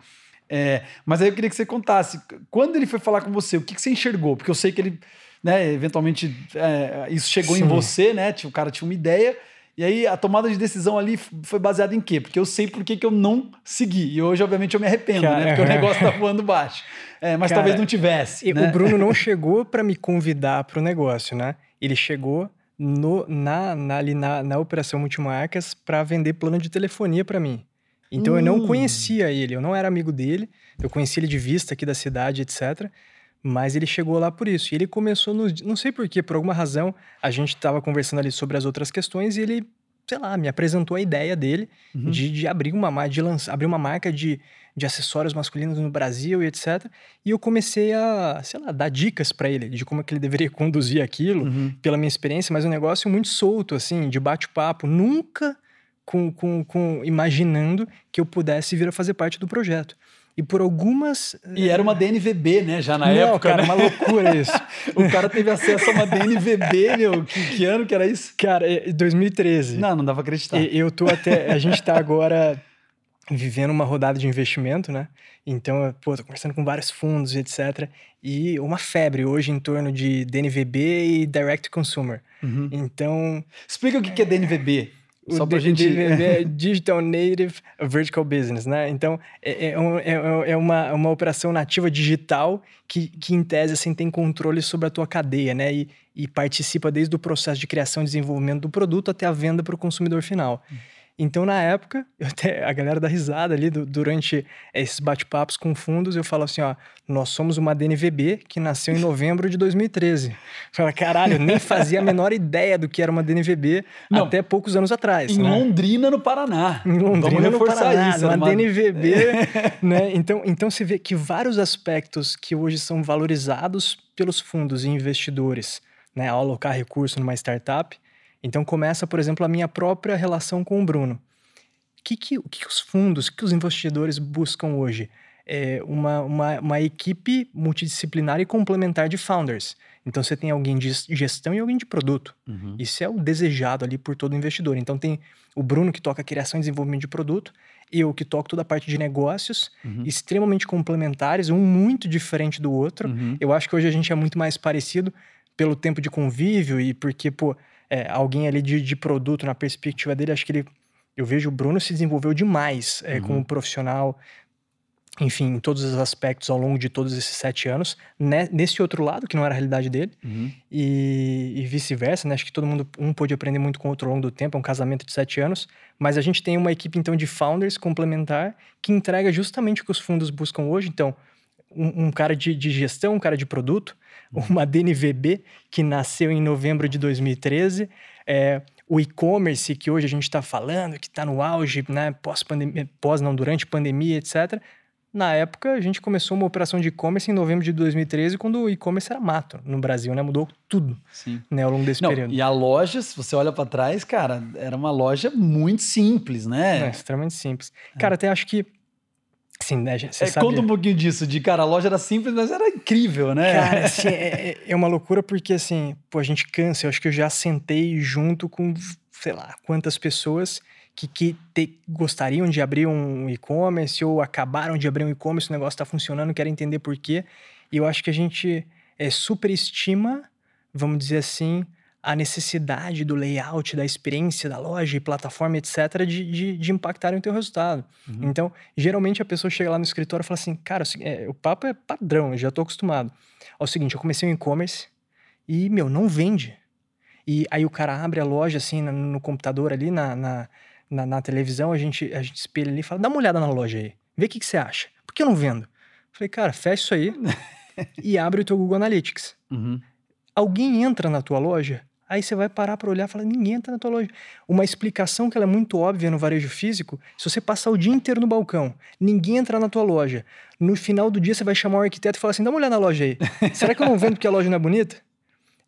É, mas aí eu queria que você contasse, quando ele foi falar com você, o que, que você enxergou? Porque eu sei que ele né? Eventualmente é, isso chegou Sim. em você, né? O cara tinha uma ideia. E aí a tomada de decisão ali foi baseada em quê? Porque eu sei por que, que eu não segui. E hoje, obviamente, eu me arrependo, né? cara, né? Porque o negócio tá voando baixo. É, mas cara, talvez não tivesse. Né? O Bruno não chegou para me convidar para o negócio, né? Ele chegou no, na, na, ali na, na operação multimarcas para vender plano de telefonia para mim. Então hum. eu não hum. conhecia ele, eu não era amigo dele, eu conhecia ele de vista aqui da cidade, etc. Mas ele chegou lá por isso. E ele começou nos. Não sei porquê, por alguma razão, a gente estava conversando ali sobre as outras questões e ele, sei lá, me apresentou a ideia dele uhum. de, de, abrir uma de lançar, abrir uma marca de, de acessórios masculinos no Brasil e etc. E eu comecei a, sei lá, dar dicas para ele de como é que ele deveria conduzir aquilo, uhum. pela minha experiência, mas um negócio muito solto, assim, de bate-papo. Nunca com, com, com imaginando que eu pudesse vir a fazer parte do projeto. E por algumas. E era uma DNVB, né? Já na Não, época. Cara, né? uma loucura isso. o cara teve acesso a uma DNVB, meu. Que, que ano que era isso? Cara, 2013. Não, não dá pra acreditar. Eu tô até. A gente tá agora vivendo uma rodada de investimento, né? Então, pô, tô conversando com vários fundos, etc. E uma febre hoje em torno de DNVB e Direct Consumer. Uhum. Então. Explica o que é DNVB. Só para a gente... é Digital Native Vertical Business, né? Então, é, é, é, é, uma, uma operação nativa digital que, que, em tese, assim, tem controle sobre a tua cadeia, né? E, e participa desde o processo de criação e desenvolvimento do produto até a venda para o consumidor final. Hum. Então, na época, até, a galera dá risada ali do, durante esses bate-papos com fundos, eu falo assim, ó, nós somos uma DNVB que nasceu em novembro de 2013. Fala, caralho, eu nem fazia a menor ideia do que era uma DNVB Não, até poucos anos atrás. Em né? Londrina, no Paraná. Em Londrina, no Paraná, isso, uma, uma DNVB, né? Então, então se vê que vários aspectos que hoje são valorizados pelos fundos e investidores, né, ao alocar recurso numa startup, Então começa, por exemplo, a minha própria relação com o Bruno. O que, que, que os fundos, o que os investidores buscam hoje? É uma, uma, uma equipe multidisciplinar e complementar de founders. Então você tem alguém de gestão e alguém de produto. Uhum. Isso é o desejado ali por todo investidor. Então tem o Bruno que toca criação e desenvolvimento de produto, eu que toco toda a parte de negócios, uhum. extremamente complementares, um muito diferente do outro. Uhum. Eu acho que hoje a gente é muito mais parecido pelo tempo de convívio e porque, pô, é, alguém ali de, de produto, na perspectiva dele, acho que ele. Eu vejo o Bruno se desenvolveu demais é, uhum. como profissional, enfim, em todos os aspectos ao longo de todos esses sete anos, né, nesse outro lado, que não era a realidade dele, uhum. e, e vice-versa, né? Acho que todo mundo, um pôde aprender muito com o outro ao longo do tempo, é um casamento de sete anos, mas a gente tem uma equipe, então, de founders complementar que entrega justamente o que os fundos buscam hoje, então, um, um cara de, de, gestão, um cara de produto, uhum. uma DNVB que nasceu em novembro de 2013, é, o e-commerce que hoje a gente está falando, que está no auge, né, pós-pandemia, pós não, durante pandemia, etc., na época, a gente começou uma operação de e-commerce em novembro de 2013, quando o e-commerce era mato no Brasil, né? Mudou tudo Sim. Né, ao longo desse Não, período. E a loja, se você olha para trás, cara, era uma loja muito simples, né? É, extremamente simples. É. Cara, até acho que Sim, né? Você é, sabe... Conta um pouquinho disso, de cara, a loja era simples, mas era incrível, né? Cara, assim, é, é, é uma loucura porque, assim, pô, a gente cansa. Eu acho que eu já sentei junto com, sei lá, quantas pessoas que, que te, gostariam de abrir um e-commerce ou acabaram de abrir um e-commerce, o negócio está funcionando, querem entender por quê. E eu acho que a gente é, superestima, vamos dizer assim, a necessidade do layout, da experiência da loja e plataforma, etc., de, de, de impactarem o teu resultado. Uhum. Então, geralmente a pessoa chega lá no escritório e fala assim, cara, é, o papo é padrão, eu já estou acostumado. É o seguinte, eu comecei um e-commerce e, meu, não vende. E aí o cara abre a loja, assim, no, no computador ali, na, na na, na, televisão, a gente, a gente espelha ali e fala: dá uma olhada na loja aí, vê o que, que você acha. Por que eu não vendo? Falei, cara, fecha isso aí e abre o teu Google Analytics. Uhum. Alguém entra na tua loja, aí você vai parar para olhar e falar: ninguém entra na tua loja. Uma explicação que ela é muito óbvia no varejo físico: se você passar o dia inteiro no balcão, ninguém entrar na tua loja, no final do dia você vai chamar o arquiteto e falar assim: dá uma olhada na loja aí. Será que eu não vendo porque a loja não é bonita?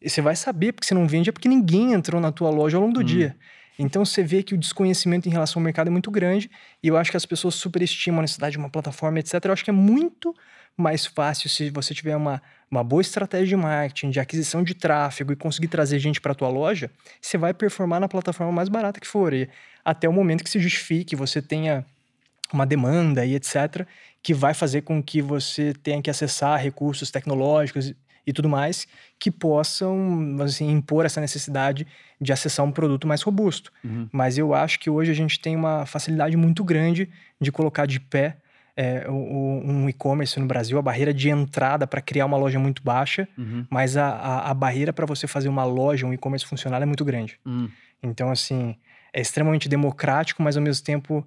E você vai saber porque você não vende é porque ninguém entrou na tua loja ao longo do hum. dia. Então você vê que o desconhecimento em relação ao mercado é muito grande e eu acho que as pessoas superestimam a necessidade de uma plataforma, etc. Eu acho que é muito mais fácil se você tiver uma, uma boa estratégia de marketing, de aquisição de tráfego e conseguir trazer gente para a tua loja, você vai performar na plataforma mais barata que for. E até o momento que se justifique, você tenha uma demanda e etc., que vai fazer com que você tenha que acessar recursos tecnológicos e tudo mais que possam assim, impor essa necessidade de acessar um produto mais robusto. Uhum. Mas eu acho que hoje a gente tem uma facilidade muito grande de colocar de pé é, um e-commerce no Brasil, a barreira de entrada para criar uma loja é muito baixa, uhum. mas a, a, a barreira para você fazer uma loja, um e-commerce funcional é muito grande. Uhum. Então, assim, é extremamente democrático, mas ao mesmo tempo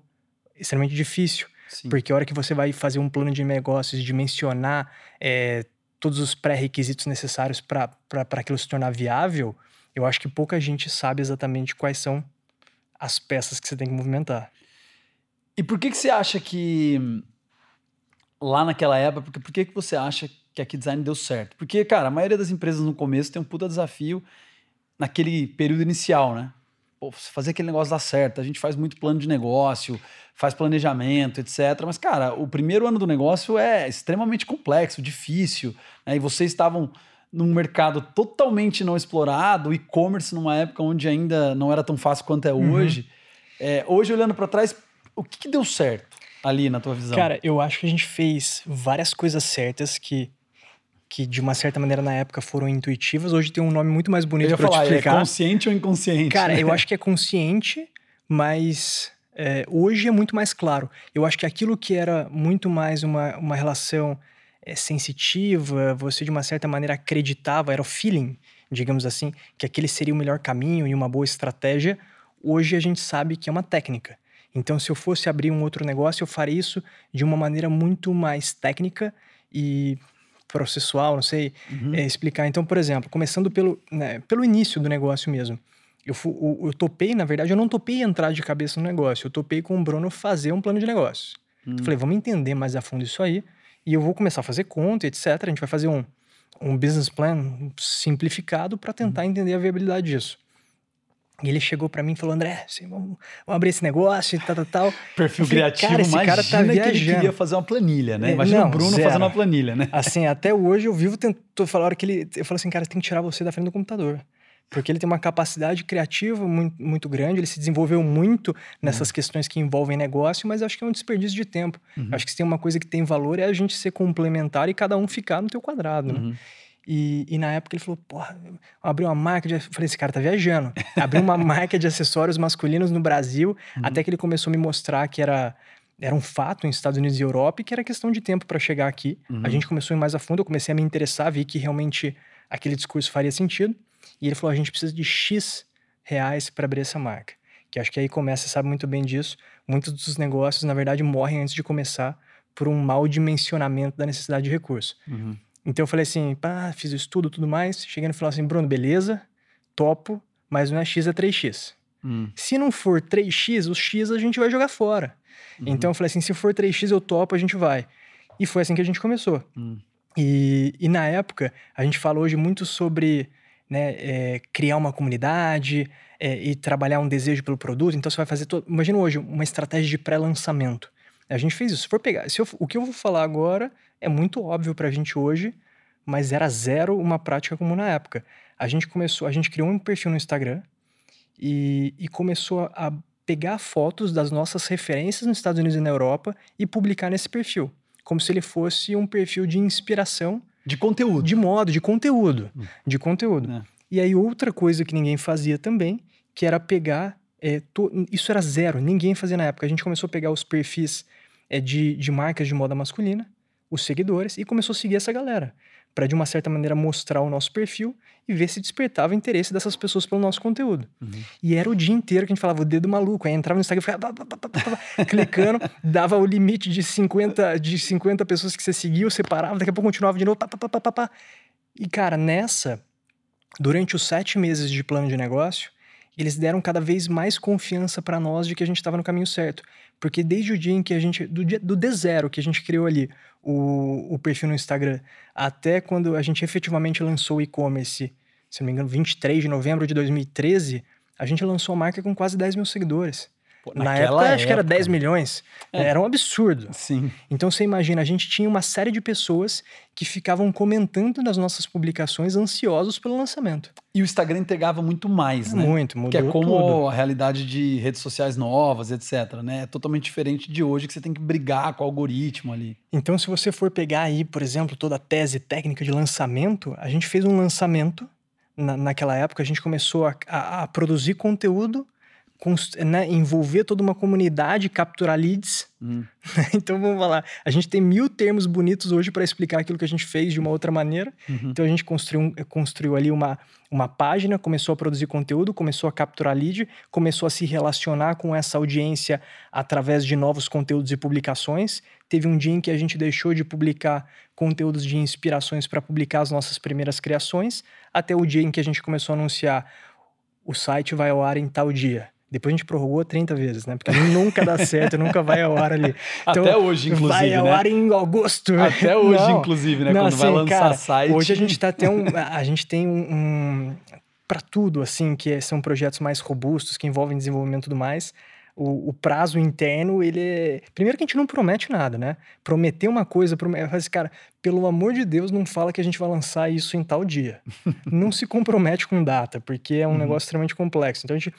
extremamente difícil. Sim. Porque a hora que você vai fazer um plano de negócios, dimensionar é, todos os pré-requisitos necessários para aquilo se tornar viável, eu acho que pouca gente sabe exatamente quais são as peças que você tem que movimentar. E por que, que você acha que lá naquela época, por que, que você acha que a Design deu certo? Porque, cara, a maioria das empresas no começo tem um puta desafio naquele período inicial, né? Pô, fazer aquele negócio dar certo. A gente faz muito plano de negócio, faz planejamento, etc. Mas, cara, o primeiro ano do negócio é extremamente complexo, difícil. Né? E vocês estavam num mercado totalmente não explorado, e-commerce numa época onde ainda não era tão fácil quanto é uhum. hoje. É, hoje, olhando para trás, o que, que, deu certo ali na tua visão? Cara, eu acho que a gente fez várias coisas certas que, que de uma certa maneira, na época, foram intuitivas. Hoje tem um nome muito mais bonito para te é explicar. É consciente ou inconsciente? Cara, eu acho que é consciente, mas é, hoje é muito mais claro. Eu acho que aquilo que era muito mais uma, uma relação é, sensitiva, você de uma certa maneira acreditava, era o feeling, digamos assim, que aquele seria o melhor caminho e uma boa estratégia, hoje a gente sabe que é uma técnica. Então, se eu fosse abrir um outro negócio, eu faria isso de uma maneira muito mais técnica e processual, não sei uhum. é, explicar. Então, por exemplo, começando pelo, né, pelo início do negócio mesmo. Eu, eu, eu, topei, na verdade, eu não topei entrar de cabeça no negócio. Eu topei com o Bruno fazer um plano de negócio. Hum. Falei, vamos entender mais a fundo isso aí. E eu vou começar a fazer conta, etc. A gente vai fazer um, um business plan simplificado para tentar hum. entender a viabilidade disso. E ele chegou para mim e falou: André, assim, vamos, vamos, abrir esse negócio e tal, tal, tal. Perfil falei, criativo, cara, esse cara tá viajando. que ele queria fazer uma planilha, né? Imagina não, o Bruno zero. fazendo uma planilha, né? Assim, até hoje eu vivo tentando falar hora que ele. Eu falo assim, cara, tem que tirar você da frente do computador. Porque ele tem uma capacidade criativa muito, muito grande, ele se desenvolveu muito nessas uhum. questões que envolvem negócio, mas acho que é um desperdício de tempo. Uhum. Acho que se tem uma coisa que tem valor é a gente ser complementar e cada um ficar no teu quadrado, né? E, e, na época ele falou, porra, abriu uma marca de. Eu falei, esse cara tá viajando. Abriu uma marca de acessórios masculinos no Brasil, uhum. até que ele começou a me mostrar que era, era um fato nos Estados Unidos e Europa e que era questão de tempo para chegar aqui. Uhum. A gente começou a ir mais a fundo, eu comecei a me interessar, vi que realmente aquele discurso faria sentido. E ele falou: a gente precisa de X reais para abrir essa marca. Que acho que aí começa, sabe muito bem disso. Muitos dos negócios, na verdade, morrem antes de começar por um mau dimensionamento da necessidade de recurso. Uhum. Então eu falei assim, pá, fiz o estudo tudo mais. Cheguei no final assim, Bruno, beleza, topo, mas não é X, é 3X. Hum. Se não for 3X, os X a gente vai jogar fora. Uhum. Então eu falei assim, se for 3X eu topo, a gente vai. E foi assim que a gente começou. Hum. E, e na época, a gente fala hoje muito sobre né, é, criar uma comunidade é, e trabalhar um desejo pelo produto. Então você vai fazer todo. Imagina hoje uma estratégia de pré-lançamento. A gente fez isso. Se for pegar, se eu, o que eu vou falar agora é muito óbvio para a gente hoje, mas era zero uma prática comum na época. A gente começou, a gente criou um perfil no Instagram e, e começou a pegar fotos das nossas referências nos Estados Unidos e na Europa e publicar nesse perfil, como se ele fosse um perfil de inspiração. De conteúdo. De modo, de conteúdo. Hum. De conteúdo. É. E aí, outra coisa que ninguém fazia também, que era pegar. É, to... Isso era zero, ninguém fazia na época. A gente começou a pegar os perfis é, de, de marcas de moda masculina os seguidores e começou a seguir essa galera, para de uma certa maneira mostrar o nosso perfil e ver se despertava o interesse dessas pessoas pelo nosso conteúdo. Uhum. E era o dia inteiro que a gente falava o dedo maluco, aí entrava no Instagram e ficava clicando, dava o limite de 50, de 50 pessoas que você seguia, separava, daqui a pouco continuava de novo, pá, pá, pá, pá, E cara, nessa, durante os sete meses de plano de negócio, eles deram cada vez mais confiança para nós de que a gente estava no caminho certo. Porque desde o dia em que a gente, do, dia, do D0 que a gente criou ali o, o perfil no Instagram, até quando a gente efetivamente lançou o e-commerce, se não me engano, 23 de novembro de 2013, a gente lançou a marca com quase 10 mil seguidores. Pô, Na época, época, acho que era 10 milhões. É. Era um absurdo. Sim. Então você imagina, a gente tinha uma série de pessoas que ficavam comentando nas nossas publicações ansiosos pelo lançamento. E o Instagram entregava muito mais, né? Muito, mudou Que é como tudo. a realidade de redes sociais novas, etc, né? É totalmente diferente de hoje que você tem que brigar com o algoritmo ali. Então, se você for pegar aí, por exemplo, toda a tese técnica de lançamento, a gente fez um lançamento na, naquela época, a gente começou a, a, a produzir conteúdo né, envolver toda uma comunidade, capturar leads. Hum. então vamos falar, a gente tem mil termos bonitos hoje para explicar aquilo que a gente fez de uma outra maneira. Uhum. Então a gente construiu, construiu ali uma, uma página, começou a produzir conteúdo, começou a capturar lead, começou a se relacionar com essa audiência através de novos conteúdos e publicações. Teve um dia em que a gente deixou de publicar conteúdos de inspirações para publicar as nossas primeiras criações, até o dia em que a gente começou a anunciar o site vai ao ar em tal dia depois a gente prorrogou 30 vezes, né? Porque nunca dá certo, nunca vai ao ar ali. Então, Até hoje, inclusive. Vai ao né? ar em agosto. Até hoje, não, inclusive, né? Não, Quando assim, vai lançar cara, site. Hoje a gente tá até um. A gente tem um. um para tudo, assim, que são projetos mais robustos, que envolvem desenvolvimento e tudo mais. O, o, prazo interno, ele é... Primeiro que a gente não promete nada, né? Prometer uma coisa, prometer... Assim, cara, pelo amor de Deus, não fala que a gente vai lançar isso em tal dia. não se compromete com data, porque é um uhum. negócio extremamente complexo. Então a gente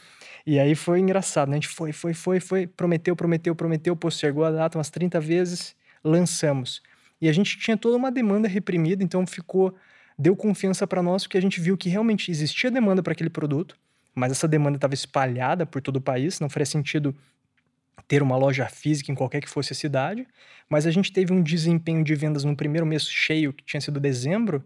e aí foi engraçado, né? A gente foi, foi, foi, foi, prometeu, prometeu, prometeu, postergou a data umas 30 vezes, lançamos. E a gente tinha toda uma demanda reprimida, então ficou deu confiança para nós porque a gente viu que realmente existia demanda para aquele produto, mas essa demanda estava espalhada por todo o país, não faria sentido ter uma loja física em qualquer que fosse a cidade, mas a gente teve um desempenho de vendas no primeiro mês cheio, que tinha sido dezembro,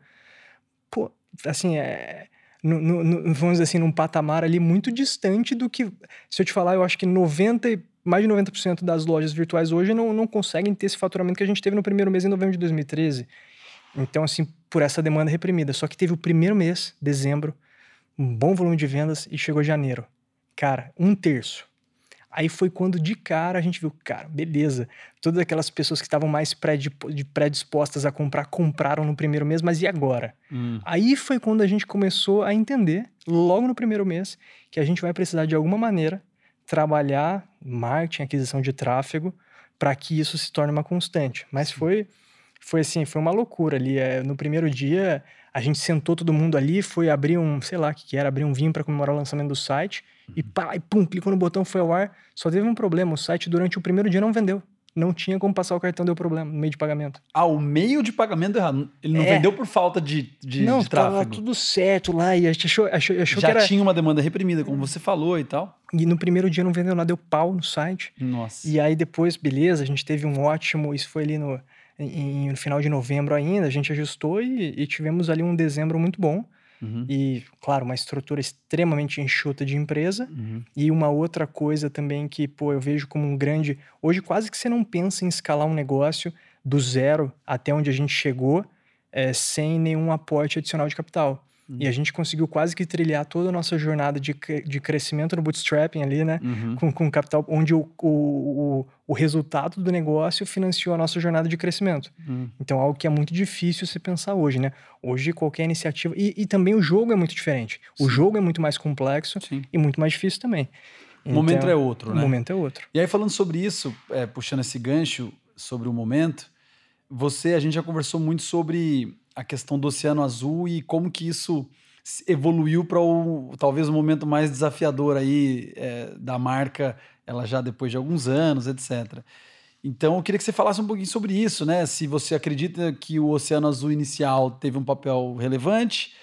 pô, assim, é, no, no, vamos dizer assim, num patamar ali muito distante do que, se eu te falar, eu acho que 90, mais de 90% das lojas virtuais hoje não, não conseguem ter esse faturamento que a gente teve no primeiro mês em novembro de 2013. Então, assim, por essa demanda reprimida. Só que teve o primeiro mês, dezembro, um bom volume de vendas e chegou janeiro. Cara, um terço. Aí foi quando de cara a gente viu, cara, beleza. Todas aquelas pessoas que estavam mais predispostas a comprar, compraram no primeiro mês, mas e agora? Hum. Aí foi quando a gente começou a entender, logo no primeiro mês, que a gente vai precisar de alguma maneira trabalhar marketing, aquisição de tráfego, para que isso se torne uma constante. Mas foi, foi assim, foi uma loucura ali. É, no primeiro dia, a gente sentou todo mundo ali, foi abrir um, sei lá o que, que era, abrir um vinho para comemorar o lançamento do site. E pá, e pum, clicou no botão, foi ao ar. Só teve um problema, o site durante o primeiro dia não vendeu. Não tinha como passar o cartão, deu problema no meio de pagamento. Ah, o meio de pagamento errado. Ele não é. vendeu por falta de, de, não, de tráfego. Não, tudo certo lá e achou, achou, achou Já que era... tinha uma demanda reprimida, como você falou e tal. E no primeiro dia não vendeu nada, deu pau no site. Nossa. E aí depois, beleza, a gente teve um ótimo, isso foi ali no em, no final de novembro ainda, a gente ajustou e, e tivemos ali um dezembro muito bom. Uhum. E, claro, uma estrutura extremamente enxuta de empresa. Uhum. E uma outra coisa também que, pô, eu vejo como um grande. Hoje, quase que você não pensa em escalar um negócio do zero até onde a gente chegou é, sem nenhum aporte adicional de capital. Uhum. E a gente conseguiu quase que trilhar toda a nossa jornada de, de crescimento no bootstrapping ali, né? Uhum. Com, com capital, onde o, o, o, resultado do negócio financiou a nossa jornada de crescimento. Uhum. Então, algo que é muito difícil se pensar hoje, né? Hoje, qualquer iniciativa. E, e também o jogo é muito diferente. Sim. O jogo é muito mais complexo Sim. e muito mais difícil também. O então, momento é outro, né? O momento é outro. E aí, falando sobre isso, é, puxando esse gancho sobre o momento, você, a gente já conversou muito sobre a questão do Oceano Azul e como que isso evoluiu para o talvez o momento mais desafiador aí é, da marca, ela já depois de alguns anos, etc. Então, eu queria que você falasse um pouquinho sobre isso, né? Se você acredita que o Oceano Azul inicial teve um papel relevante,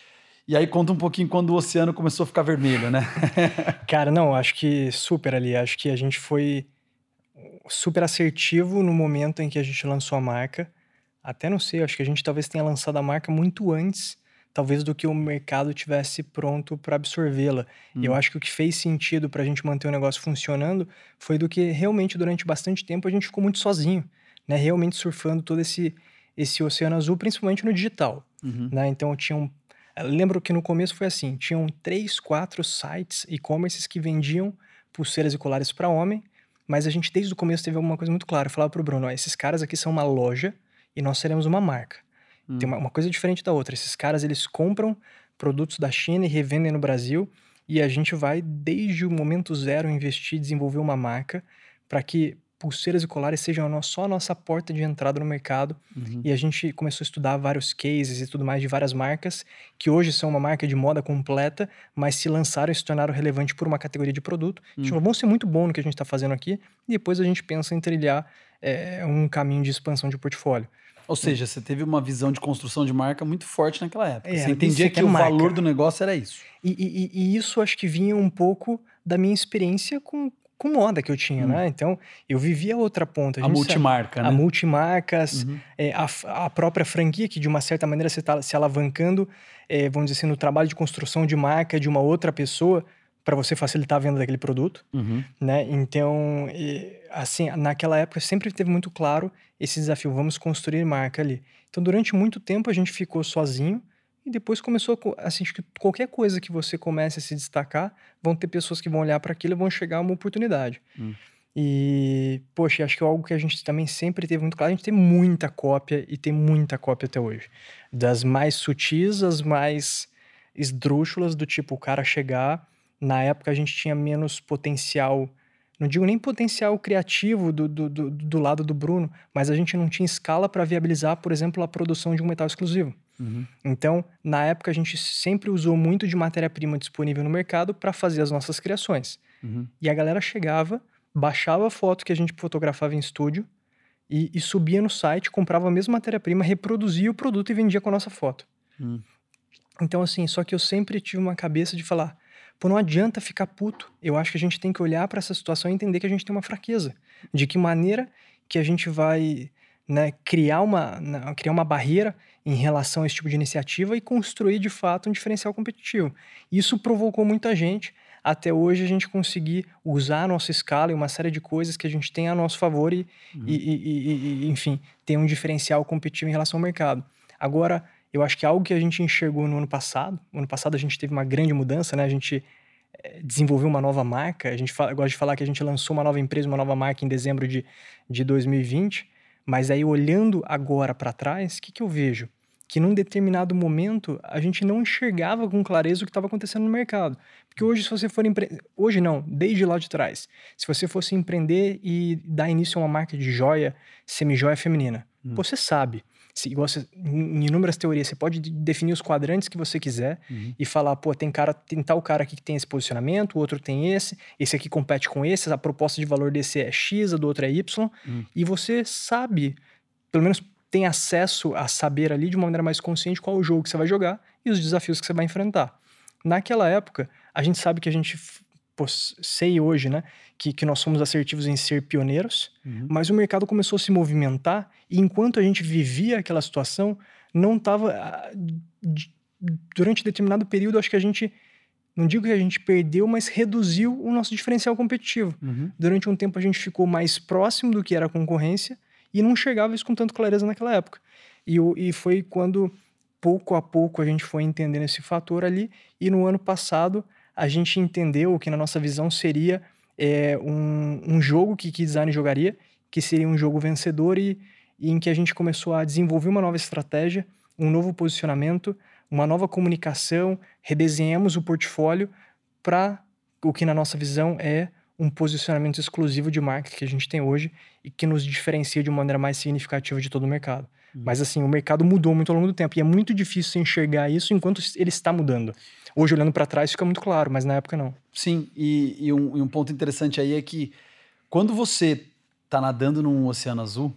e aí conta um pouquinho quando o oceano começou a ficar vermelho, né? Cara, não, acho que super ali. Acho que a gente foi super assertivo no momento em que a gente lançou a marca. Até não sei, acho que a gente talvez tenha lançado a marca muito antes, talvez do que o mercado tivesse pronto para absorvê-la. Hum. Eu acho que o que fez sentido para a gente manter o negócio funcionando foi do que realmente durante bastante tempo a gente ficou muito sozinho, né? Realmente surfando todo esse esse oceano azul, principalmente no digital, uhum. né? Então tinham lembro que no começo foi assim, tinham três, quatro sites e-commerces que vendiam pulseiras e colares para homem, mas a gente desde o começo teve alguma coisa muito clara. Eu falava pro Bruno, ó, esses caras aqui são uma loja e nós seremos uma marca. Hum. Tem uma, uma, coisa diferente da outra. Esses caras, eles compram produtos da China e revendem no Brasil e a gente vai, desde o momento zero, investir, desenvolver uma marca para que pulseiras e colares sejam a só a nossa porta de entrada no mercado. Uhum. E a gente começou a estudar vários cases e tudo mais de várias marcas, que hoje são uma marca de moda completa, mas se lançaram e se tornaram relevantes por uma categoria de produto. Uhum. A gente falou, vamos ser muito bom no que a gente está fazendo aqui, e depois a gente pensa em trilhar é, um caminho de expansão de portfólio. Ou seja, você teve uma visão de construção de marca muito forte naquela época. É, você entendia que, que o marca. valor do negócio era isso. E, e, e, isso acho que vinha um pouco da minha experiência com, com moda que eu tinha, hum. né? Então, eu vivia a outra ponta. A, a multimarca, sabe, né? A multimarcas, uhum. é, a, a, própria franquia, que de uma certa maneira você está se alavancando, é, vamos dizer assim, no trabalho de construção de marca de uma outra pessoa para você facilitar a venda daquele produto, uhum. né? Então, assim, naquela época sempre teve muito claro esse desafio, vamos construir marca ali. Então, durante muito tempo a gente ficou sozinho e depois começou a assim, que qualquer coisa que você comece a se destacar, vão ter pessoas que vão olhar para aquilo e vão chegar a uma oportunidade. Hum. E, poxa, acho que é algo que a gente também sempre teve muito claro, a gente tem muita cópia e tem muita cópia até hoje. Das mais sutis às mais esdrúxulas, do tipo o cara chegar na época a gente tinha menos potencial, não digo nem potencial criativo do, do, do, do lado do Bruno, mas a gente não tinha escala para viabilizar, por exemplo, a produção de um metal exclusivo. Uhum. Então, na época, a gente sempre usou muito de matéria-prima disponível no mercado para fazer as nossas criações. Uhum. E a galera chegava, baixava a foto que a gente fotografava em estúdio e, e subia no site, comprava a mesma matéria-prima, reproduzia o produto e vendia com a nossa foto. Uhum. Então, assim, só que eu sempre tive uma cabeça de falar: Pô, não adianta ficar puto. Eu acho que a gente tem que olhar para essa situação e entender que a gente tem uma fraqueza. De que maneira que a gente vai né, criar, uma, né, criar uma barreira em relação a esse tipo de iniciativa e construir de fato um diferencial competitivo. Isso provocou muita gente até hoje a gente conseguir usar a nossa escala e uma série de coisas que a gente tem a nosso favor e, uhum. e, e, e enfim, ter um diferencial competitivo em relação ao mercado. Agora, eu acho que algo que a gente enxergou no ano passado, no ano passado a gente teve uma grande mudança, né? A gente é, desenvolver uma nova marca. A gente fala, gosta de falar que a gente lançou uma nova empresa, uma nova marca em dezembro de, de 2020. Mas aí, olhando agora para trás, o que, que eu vejo? Que num determinado momento a gente não enxergava com clareza o que estava acontecendo no mercado. Porque hoje, se você for empreender. Hoje não, desde lá de trás. Se você fosse empreender e dar início a uma marca de joia, semi-joia feminina, hum. você sabe se, igual você, em inúmeras teorias, você pode definir os quadrantes que você quiser uhum. e falar, pô, tem cara, tem tal cara aqui que tem esse posicionamento, o outro tem esse, esse aqui compete com esse, a proposta de valor desse é X, a do outro é Y, uhum. e você sabe, pelo menos tem acesso a saber ali de uma maneira mais consciente qual o jogo que você vai jogar e os desafios que você vai enfrentar. Naquela época, a gente sabe que a gente sei hoje, né, que, que nós somos assertivos em ser pioneiros, uhum. mas o mercado começou a se movimentar e enquanto a gente vivia aquela situação, não estava. Ah, durante determinado período, acho que a gente. Não digo que a gente perdeu, mas reduziu o nosso diferencial competitivo. Uhum. Durante um tempo a gente ficou mais próximo do que era a concorrência e não enxergava isso com tanta clareza naquela época. E, e foi quando, pouco a pouco, a gente foi entendendo esse fator ali. E no ano passado, a gente entendeu que na nossa visão seria é, um, um jogo que, que design jogaria, que seria um jogo vencedor e, e em que a gente começou a desenvolver uma nova estratégia, um novo posicionamento, uma nova comunicação, redesenhamos o portfólio para o que na nossa visão é um posicionamento exclusivo de marca que a gente tem hoje e que nos diferencia de uma maneira mais significativa de todo o mercado. Uhum. Mas assim, o mercado mudou muito ao longo do tempo e é muito difícil enxergar isso enquanto ele está mudando. Hoje, olhando para trás, fica muito claro, mas na época não. Sim, e, e, um, e um ponto interessante aí é que quando você está nadando num oceano azul,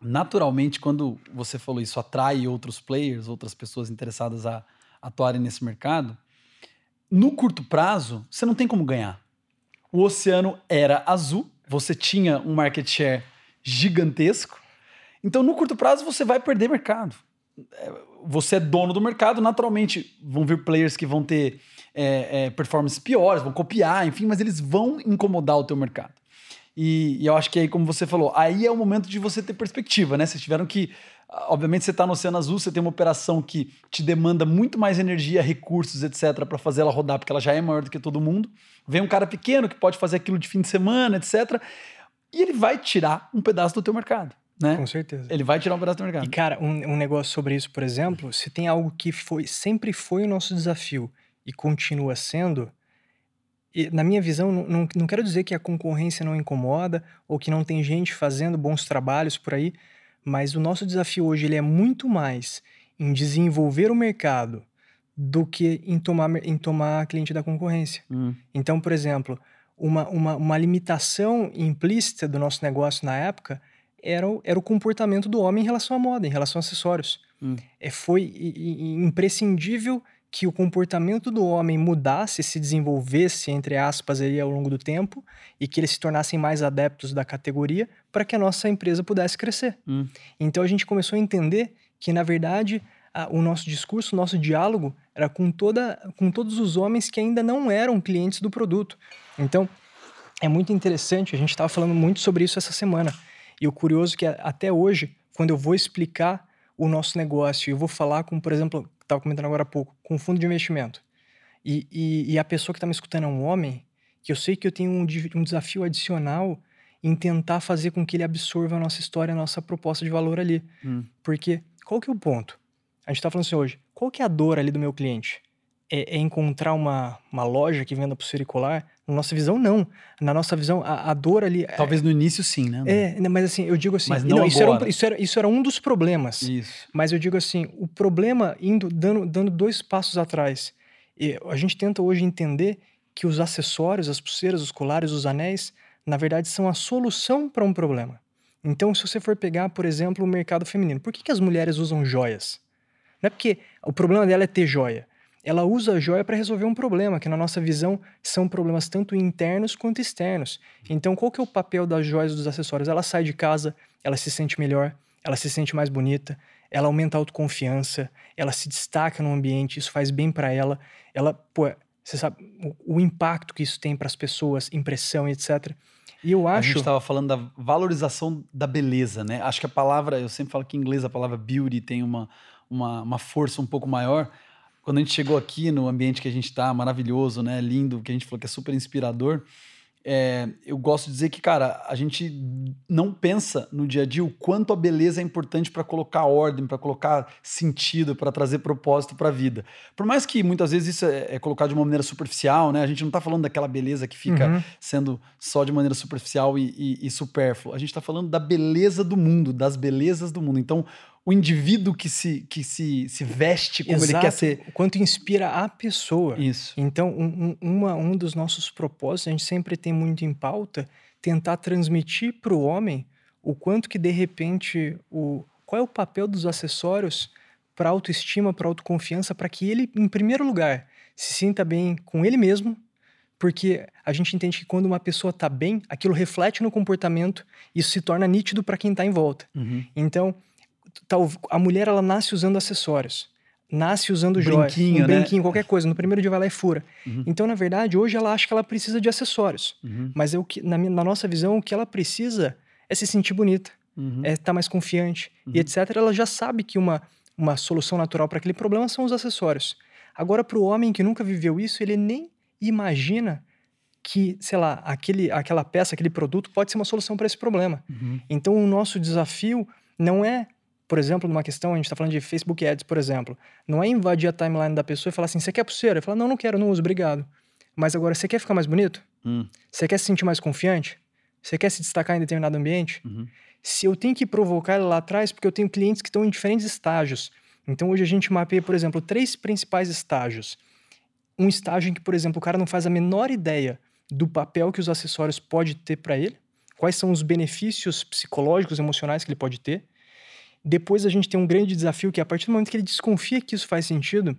naturalmente, quando você falou isso, atrai outros players, outras pessoas interessadas a atuarem nesse mercado, no curto prazo, você não tem como ganhar. O oceano era azul, você tinha um market share gigantesco, então no curto prazo você vai perder mercado você é dono do mercado, naturalmente vão vir players que vão ter é, é, performances piores, vão copiar, enfim, mas eles vão incomodar o teu mercado. E, e, eu acho que aí, como você falou, aí é o momento de você ter perspectiva, né? Vocês tiveram que. Obviamente, você está no Oceano Azul, você tem uma operação que te demanda muito mais energia, recursos, etc., para fazer ela rodar, porque ela já é maior do que todo mundo. Vem um cara pequeno que pode fazer aquilo de fim de semana, etc. E ele vai tirar um pedaço do teu mercado né? Com certeza. Ele vai tirar um pedaço do mercado. E, cara, um, um negócio sobre isso, por exemplo, se tem algo que foi sempre foi o nosso desafio e continua sendo, e, na minha visão, não, não, não quero dizer que a concorrência não incomoda ou que não tem gente fazendo bons trabalhos por aí, mas o nosso desafio hoje ele é muito mais em desenvolver o mercado do que em tomar, em tomar cliente da concorrência. Hum. Então, por exemplo, uma, uma, uma limitação implícita do nosso negócio na época era o, era o comportamento do homem em relação à moda, em relação a acessórios. Hum. É, foi imprescindível que o comportamento do homem mudasse, se desenvolvesse, entre aspas, aí, ao longo do tempo, e que eles se tornassem mais adeptos da categoria para que a nossa empresa pudesse crescer. Hum. Então a gente começou a entender que, na verdade, a, o nosso discurso, o nosso diálogo era com, toda, com todos os homens que ainda não eram clientes do produto. Então, é muito interessante, a gente estava falando muito sobre isso essa semana. E o curioso é que até hoje, quando eu vou explicar o nosso negócio, eu vou falar com, por exemplo, estava comentando agora há pouco, com um fundo de investimento, e, e, e a pessoa que está me escutando é um homem, que eu sei que eu tenho um, um desafio adicional em tentar fazer com que ele absorva a nossa história, a nossa proposta de valor ali. Hum. Porque qual que é o ponto? A gente está falando assim hoje, qual que é a dor ali do meu cliente? É, é encontrar uma, uma loja que venda pulseira colar na nossa visão, não. Na nossa visão, a, a dor ali. É Talvez no início, sim, né? É, mas assim, eu digo assim. Mas não, não isso, era um, isso, era, isso era um dos problemas. Isso. Mas eu digo assim, o problema indo, dando, dando dois passos atrás. a gente tenta hoje entender que os acessórios, as pulseiras, os colares, os anéis, na verdade, são a solução para um problema. Então, se você for pegar, por exemplo, o mercado feminino, por que, que as mulheres usam joias? Não é porque o problema dela é ter joia ela usa a joia para resolver um problema, que na nossa visão são problemas tanto internos quanto externos. Então, qual que é o papel das joias dos acessórios? Ela sai de casa, ela se sente melhor, ela se sente mais bonita, ela aumenta a autoconfiança, ela se destaca no ambiente, isso faz bem para ela. Ela, pô, você sabe o, o impacto que isso tem para as pessoas, impressão, etc. E eu acho. A gente estava falando da valorização da beleza, né? Acho que a palavra, eu sempre falo que em inglês a palavra beauty tem uma, uma, uma força um pouco maior quando a gente chegou aqui no ambiente que a gente está, maravilhoso, né? Lindo, que a gente falou que é super inspirador. É, eu gosto de dizer que, cara, a gente não pensa no dia a dia o quanto a beleza é importante para colocar ordem, para colocar sentido, para trazer propósito para a vida. Por mais que muitas vezes isso é, é, colocado de uma maneira superficial, né? A gente não está falando daquela beleza que fica uhum. sendo só de maneira superficial e, e, e supérflua. A gente está falando da beleza do mundo, das belezas do mundo. Então, o indivíduo que se, que se, se veste como Exato. ele quer ser. O quanto inspira a pessoa. Isso. Então, um, um, uma, um dos nossos propósitos, a gente sempre tem muito em pauta, tentar transmitir para o homem o quanto que, de repente, o, qual é o papel dos acessórios para autoestima, para autoconfiança, para que ele, em primeiro lugar, se sinta bem com ele mesmo, porque a gente entende que quando uma pessoa está bem, aquilo reflete no comportamento, isso se torna nítido para quem está em volta. Uhum. Então, a mulher ela nasce usando acessórios. Nasce usando joias, brinquinho, um né? brinquinho, qualquer coisa. No primeiro dia vai lá e fura. Uhum. Então, na verdade, hoje ela acha que ela precisa de acessórios. Uhum. Mas é o que, na, na, nossa visão, o que ela precisa é se sentir bonita, uhum. é estar tá mais confiante e uhum. etc. Ela já sabe que uma, uma solução natural para aquele problema são os acessórios. Agora, para o homem que nunca viveu isso, ele nem imagina que, sei lá, aquele, aquela peça, aquele produto pode ser uma solução para esse problema. Uhum. Então, o nosso desafio não é por exemplo, numa questão, a gente está falando de Facebook Ads, por exemplo, não é invadir a timeline da pessoa e falar assim, você quer pulseira? Eu falo, não, não quero, não uso, obrigado. Mas agora, você quer ficar mais bonito? Hum. Você quer se sentir mais confiante? Você quer se destacar em determinado ambiente? Uhum. Se eu tenho que provocar ele lá atrás, porque eu tenho clientes que estão em diferentes estágios. Então, hoje a gente mapeia, por exemplo, três principais estágios. Um estágio em que, por exemplo, o cara não faz a menor ideia do papel que os acessórios pode ter para ele, quais são os benefícios psicológicos, emocionais que ele pode ter. Depois a gente tem um grande desafio que a partir do momento que ele desconfia que isso faz sentido,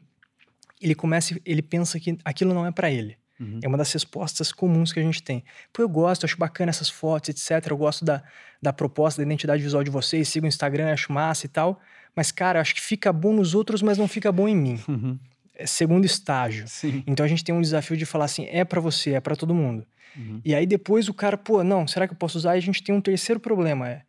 ele começa, ele pensa que aquilo não é para ele. Uhum. É uma das respostas comuns que a gente tem. Pô, eu gosto, acho bacana essas fotos, etc. Eu gosto da, da proposta, da identidade visual de vocês, sigo o Instagram, acho massa e tal. Mas, cara, acho que fica bom nos outros, mas não fica bom em mim. Uhum. É segundo estágio. Sim. Então a gente tem um desafio de falar assim: é para você, é para todo mundo. Uhum. E aí depois o cara, pô, não, será que eu posso usar? E a gente tem um terceiro problema: é,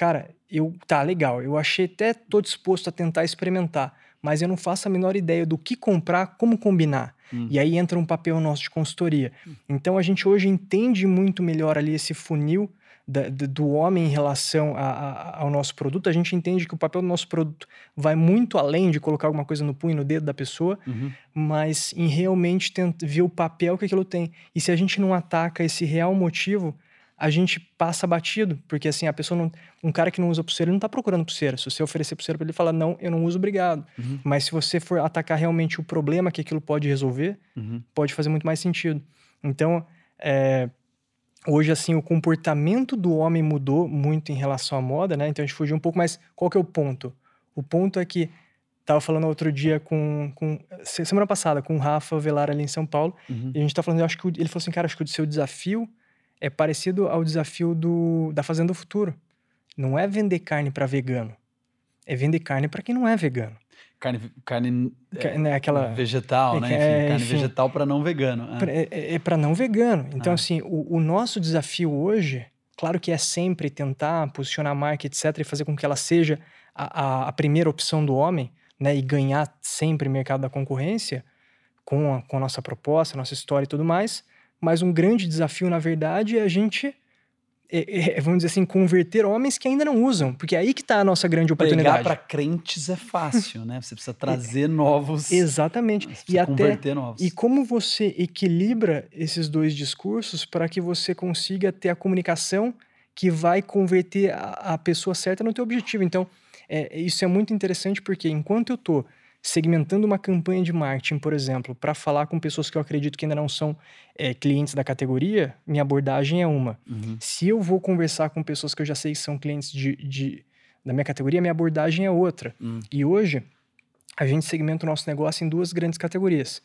cara, eu tá legal, eu achei até tô disposto a tentar experimentar, mas eu não faço a menor ideia do que comprar, como combinar. Hum. E aí entra um papel nosso de consultoria. Hum. Então a gente hoje entende muito melhor ali esse funil da, do homem em relação a, a, ao nosso produto. A gente entende que o papel do nosso produto vai muito além de colocar alguma coisa no punho, no dedo da pessoa, uhum. mas em realmente ver o papel que aquilo tem. E se a gente não ataca esse real motivo, a gente passa batido, porque assim, a pessoa não. Um cara que não usa pulseira, ele não tá procurando pulseira. Se você oferecer pulseira para ele, fala, não, eu não uso, obrigado. Uhum. Mas se você for atacar realmente o problema que aquilo pode resolver, uhum. pode fazer muito mais sentido. Então, é, hoje, assim, o comportamento do homem mudou muito em relação à moda, né? Então a gente fugiu um pouco, mas qual que é o ponto? O ponto é que. Tava falando outro dia com, com. Semana passada, com o Rafa Velar ali em São Paulo. Uhum. E a gente tá falando, eu acho que. Ele falou assim, cara, acho que o seu desafio é parecido ao desafio do, da Fazenda do Futuro. Não é vender carne para vegano. É vender carne para quem não é vegano. Carne, carne é, né, aquela, vegetal, é, né? Enfim, é, carne enfim, vegetal para não vegano. É, é, é para não vegano. Então, Ah. assim, o, o nosso desafio hoje, claro que é sempre tentar posicionar a marca, etc., e fazer com que ela seja a, a, a primeira opção do homem, né? E ganhar sempre o mercado da concorrência com a, com a nossa proposta, nossa história e tudo mais. Mas um grande desafio, na verdade, é a gente, é- é, vamos dizer assim, converter homens que ainda não usam, porque é aí que está a nossa grande Pregar oportunidade. para crentes é fácil, né? Você precisa trazer novos. Exatamente. E até converter novos. e como você equilibra esses dois discursos para que você consiga ter a comunicação que vai converter a, a pessoa certa no teu objetivo. Então, é, isso é muito interessante porque enquanto eu estou segmentando uma campanha de marketing, por exemplo, para falar com pessoas que eu acredito que ainda não são é, clientes da categoria, minha abordagem é uma. Uhum. Se eu vou conversar com pessoas que eu já sei que são clientes de, de- da minha categoria, minha abordagem é outra. Hum. E hoje, a gente segmenta o nosso negócio em duas grandes categorias.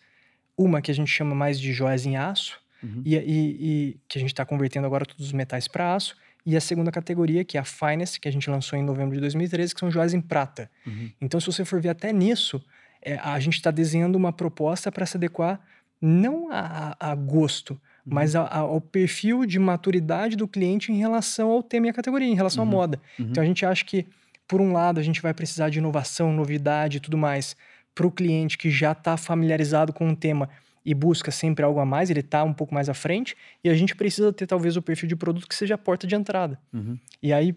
Uma que a gente chama mais de joias em aço, Uhum. e, e- e que a gente está convertendo agora todos os metais para aço. E a segunda categoria, que é a Finest, que a gente lançou em novembro de 2013, que são joias em prata. Uhum. Então, se você for ver até nisso, é, a gente está desenhando uma proposta para se adequar não a, a- gosto, mas a- a- ao perfil de maturidade do cliente em relação ao tema e à categoria, em relação à Uhum. moda. Uhum. Então, a gente acha que, por um lado, a gente vai precisar de inovação, novidade e tudo mais, para o cliente que já está familiarizado com o tema e busca sempre algo a mais, ele está um pouco mais à frente, e a gente precisa ter talvez o perfil de produto que seja a porta de entrada. Uhum. E aí,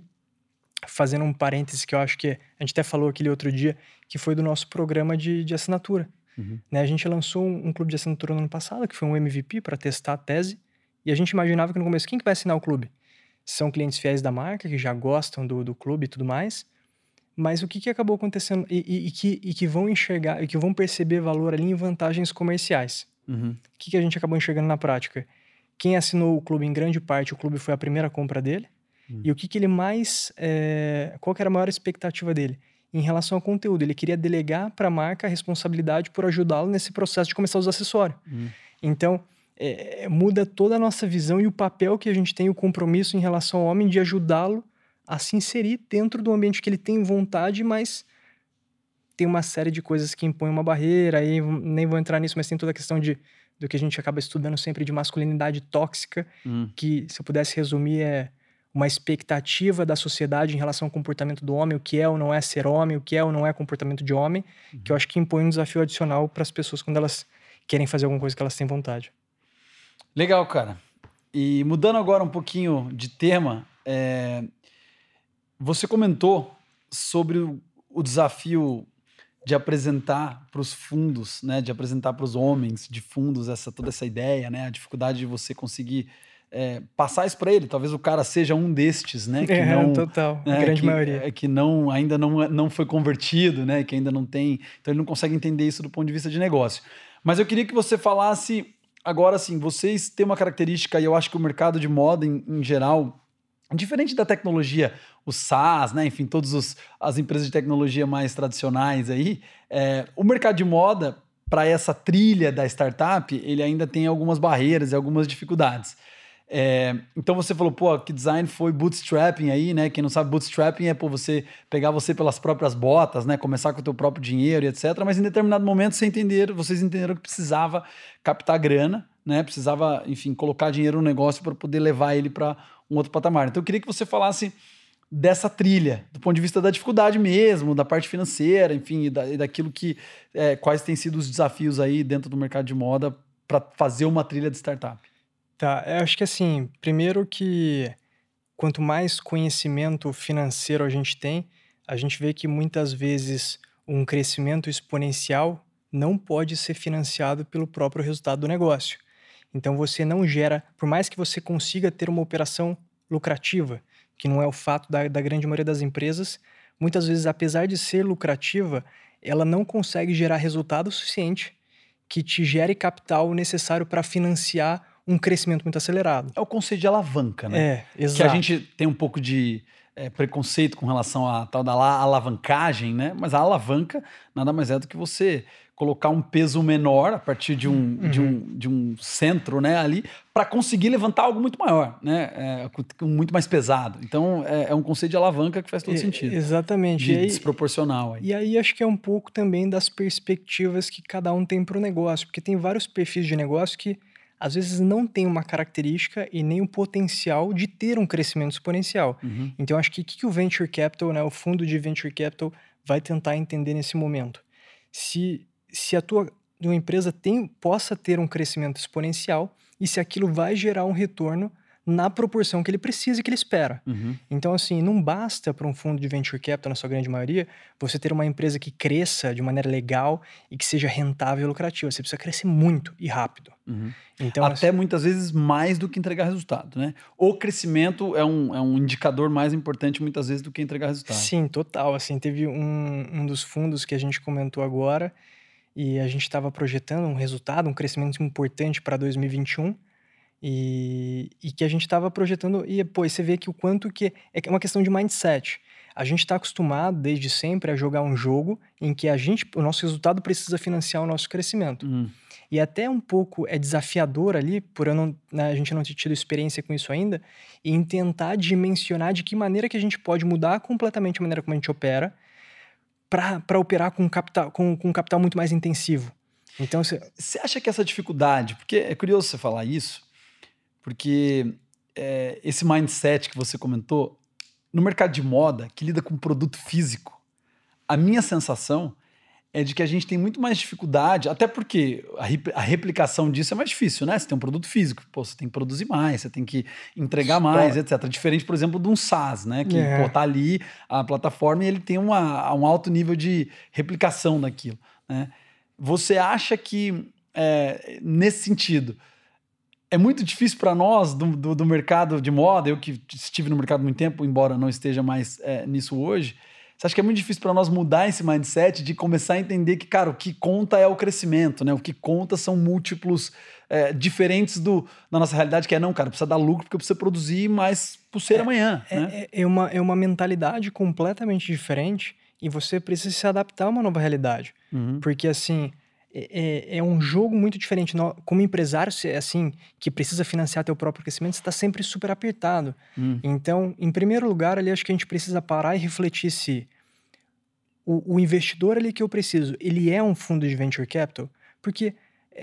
fazendo um parêntese que eu acho que a gente até falou aquele outro dia, que foi do nosso programa de, de assinatura. Uhum. Né? A gente lançou um, um, clube de assinatura no ano passado, que foi um MVP para testar a tese, e a gente imaginava que no começo, quem que vai assinar o clube? São clientes fiéis da marca, que já gostam do, do clube e tudo mais, mas o que, que acabou acontecendo e, e, e, que, e que vão enxergar, e que vão perceber valor ali em vantagens comerciais. Uhum. O que, que a gente acabou enxergando na prática? Quem assinou o clube, em grande parte, o clube foi a primeira compra dele. Uhum. E o que, que ele mais. É, qual que era a maior expectativa dele? Em relação ao conteúdo, ele queria delegar para a marca a responsabilidade por ajudá-lo nesse processo de começar a usar acessório. Uhum. Então, é, muda toda a nossa visão e o papel que a gente tem, o compromisso em relação ao homem de ajudá-lo a se inserir dentro do ambiente que ele tem vontade, mas tem uma série de coisas que impõem uma barreira, aí nem vou entrar nisso, mas tem toda a questão de do que a gente acaba estudando sempre de masculinidade tóxica, Hum. que se eu pudesse resumir é uma expectativa da sociedade em relação ao comportamento do homem, o que é ou não é ser homem, o que é ou não é comportamento de homem, que eu acho que impõe um desafio adicional para as pessoas quando elas querem fazer alguma coisa que elas têm vontade. Legal, cara. E mudando agora um pouquinho de tema, é, você comentou sobre o desafio de apresentar para os fundos, né, de apresentar para os homens de fundos essa toda essa ideia, né, a dificuldade de você conseguir é, passar isso para ele. Talvez o cara seja um destes, né, que é, não, total, a né, grande que, maioria. é, que não ainda não, não foi convertido, né, que ainda não tem, então ele não consegue entender isso do ponto de vista de negócio. Mas eu queria que você falasse agora assim, vocês têm uma característica e eu acho que o mercado de moda em, em geral Diferente da tecnologia, o SaaS, né? enfim, todas as empresas de tecnologia mais tradicionais aí, é, o mercado de moda, para essa trilha da startup, ele ainda tem algumas barreiras e algumas dificuldades. É, então você falou, pô, que design foi bootstrapping aí, né? Quem não sabe, bootstrapping é pô, você pegar você pelas próprias botas, né? Começar com o teu próprio dinheiro e etc. Mas em determinado momento você entender, vocês entenderam que precisava captar grana, né? Precisava, enfim, colocar dinheiro no negócio para poder levar ele para um outro patamar. Então eu queria que você falasse dessa trilha, do ponto de vista da dificuldade mesmo, da parte financeira, enfim, e, da, e daquilo que é, quais têm sido os desafios aí dentro do mercado de moda para fazer uma trilha de startup. Tá, eu acho que assim, primeiro que quanto mais conhecimento financeiro a gente tem, a gente vê que muitas vezes um crescimento exponencial não pode ser financiado pelo próprio resultado do negócio. Então você não gera, por mais que você consiga ter uma operação lucrativa, que não é o fato da, da grande maioria das empresas, muitas vezes, apesar de ser lucrativa, ela não consegue gerar resultado suficiente que te gere capital necessário para financiar um crescimento muito acelerado. É o conceito de alavanca, né? É, exato. Que a gente tem um pouco de é, preconceito com relação à tal da alavancagem, né? Mas a alavanca nada mais é do que você colocar um peso menor a partir de um, Uhum. de um, de um centro né, ali para conseguir levantar algo muito maior, né? É, muito mais pesado. Então é, é um conceito de alavanca que faz todo sentido. Exatamente. De E aí- desproporcional aí. E aí acho que é um pouco também das perspectivas que cada um tem para o negócio, porque tem vários perfis de negócio que às vezes não tem uma característica e nem o potencial de ter um crescimento exponencial. Uhum. Então acho que o que o venture capital, né, o fundo de venture capital vai tentar entender nesse momento? Se se a tua, tua empresa tem possa ter um crescimento exponencial e se aquilo vai gerar um retorno na proporção que ele precisa e que ele espera. Uhum. Então, assim, não basta para um fundo de venture capital, na sua grande maioria, você ter uma empresa que cresça de maneira legal e que seja rentável e lucrativa. Você precisa crescer muito e rápido. Uhum. Então, Até muitas vezes mais do que entregar resultado, né? O crescimento é um, é um indicador mais importante muitas vezes do que entregar resultado. Sim, total. Assim, teve um, um dos fundos que a gente comentou agora e a gente estava projetando um resultado, um crescimento importante para 2021 e, e que a gente estava projetando e e você vê que o quanto que é uma questão de mindset. A gente está acostumado desde sempre a jogar um jogo em que a gente, o nosso resultado precisa financiar o nosso crescimento. Uhum. E até um pouco é desafiador ali, por eu não, né, a gente não ter tido experiência com isso ainda, em tentar dimensionar de que maneira que a gente pode mudar completamente a maneira como a gente opera para operar com capital, com, com capital muito mais intensivo. Então, você, Você acha que essa dificuldade, porque é curioso você falar isso, porque é, esse mindset que você comentou, no mercado de moda, que lida com produto físico, a minha sensação é de que a gente tem muito mais dificuldade, até porque a, replicação disso é mais difícil, né? Você tem um produto físico, pô, você tem que produzir mais, você tem que entregar mais, etc. Diferente, por exemplo, de um SaaS, né? Que é. pô, tá ali a plataforma e ele tem uma, um alto nível de replicação daquilo, né? Você acha que, é, nesse sentido, é muito difícil para nós do, do, do, mercado de moda, eu que estive no mercado há muito tempo, embora não esteja mais é, nisso hoje, você acha que é muito difícil para nós mudar esse mindset de começar a entender que, cara, o que conta é o crescimento, né? O que conta são múltiplos é, diferentes do, da nossa realidade, que é, não, cara, precisa dar lucro porque precisa produzir mais pulseira é, amanhã. É, né? é, é, uma, é uma mentalidade completamente diferente e você precisa se adaptar a uma nova realidade. Uhum. Porque, assim, é, é, é, um jogo muito diferente. Como empresário, assim, que precisa financiar teu próprio crescimento, você está sempre super apertado. Hum. Então, em primeiro lugar, ali acho que a gente precisa parar e refletir se o, o investidor ali que eu preciso, ele é um fundo de venture capital? Porque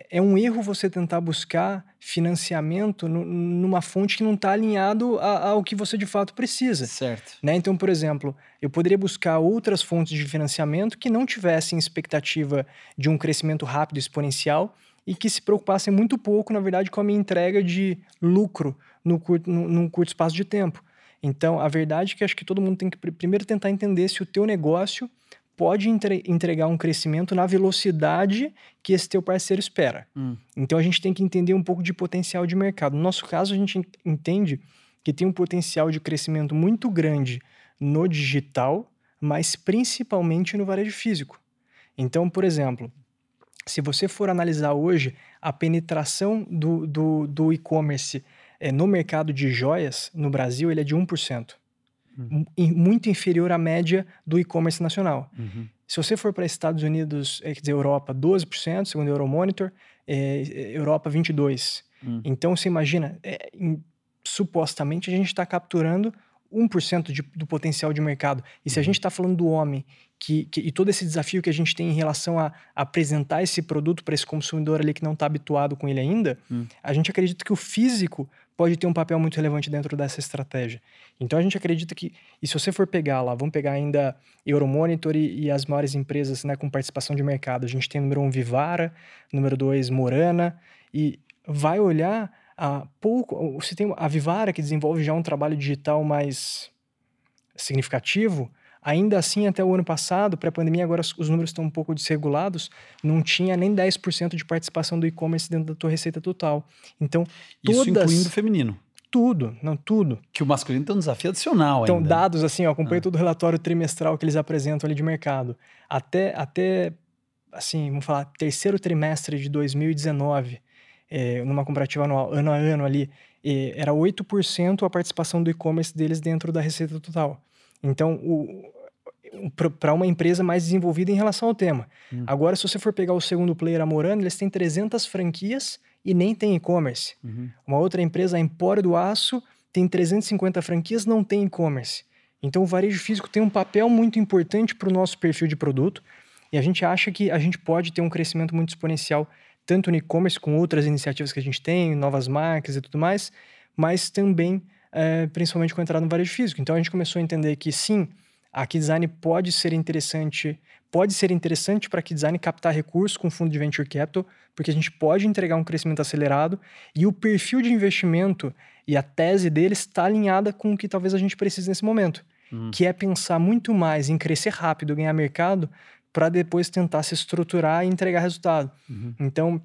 é um erro você tentar buscar financiamento no, numa fonte que não está alinhado a, ao que você de fato precisa. Certo. Né? Então, por exemplo, eu poderia buscar outras fontes de financiamento que não tivessem expectativa de um crescimento rápido exponencial e que se preocupassem muito pouco, na verdade, com a minha entrega de lucro no curto, no, num curto espaço de tempo. Então, a verdade é que acho que todo mundo tem que primeiro tentar entender se o teu negócio pode entre entregar um crescimento na velocidade que esse teu parceiro espera. Hum. Então a gente tem que entender um pouco de potencial de mercado. No nosso caso, a gente entende que tem um potencial de crescimento muito grande no digital, mas principalmente no varejo físico. Então, por exemplo, se você for analisar hoje a penetração do, do, do e-commerce é, no mercado de joias no Brasil, ele é de 1% uhum. muito inferior à média do e-commerce nacional. Uhum. Se você for para Estados Unidos, é, quer dizer, Europa, 12%, segundo o Euromonitor, é, Europa, 22%. Uhum. Então, você imagina, é, em, supostamente a gente está capturando 1% de, do potencial de mercado. E se a uhum. gente está falando do homem que, que, e todo esse desafio que a gente tem em relação a, a apresentar esse produto para esse consumidor ali que não está habituado com ele ainda, hum. a gente acredita que o físico pode ter um papel muito relevante dentro dessa estratégia. Então a gente acredita que, e se você for pegar lá, vamos pegar ainda Euromonitor e, e as maiores empresas né, com participação de mercado. A gente tem número um Vivara, número dois Morana, e vai olhar a pouco. Você tem a Vivara que desenvolve já um trabalho digital mais significativo. Ainda assim, até o ano passado, pré-pandemia, agora os números estão um pouco desregulados, não tinha nem 10% de participação do e-commerce dentro da tua receita total. Então, todas... Isso incluindo o feminino. Tudo, não, tudo. Que o masculino tem um desafio adicional então, ainda. Então, dados assim, eu acompanhei ah. todo o relatório trimestral que eles apresentam ali de mercado. Até, até assim, vamos falar, terceiro trimestre de 2019, é, numa comparativa anual, ano a ano ali, é, era 8% a participação do e-commerce deles dentro da receita total. Então, o, para uma empresa mais desenvolvida em relação ao tema. Hum. Agora, se você for pegar o segundo player, a Morano, eles têm 300 franquias e nem tem e-commerce. Uhum. Uma outra empresa, a Empório do Aço, tem 350 franquias, não tem e-commerce. Então, o varejo físico tem um papel muito importante para o nosso perfil de produto e a gente acha que a gente pode ter um crescimento muito exponencial, tanto no e-commerce, com outras iniciativas que a gente tem, novas marcas e tudo mais, mas também, é, principalmente com a entrada no varejo físico. Então, a gente começou a entender que, sim, a Keydesign pode ser interessante, pode ser interessante para a Keydesign captar recursos com fundo de venture capital, porque a gente pode entregar um crescimento acelerado e o perfil de investimento e a tese deles está alinhada com o que talvez a gente precise nesse momento, uhum. que é pensar muito mais em crescer rápido, ganhar mercado, para depois tentar se estruturar e entregar resultado. Uhum. Então,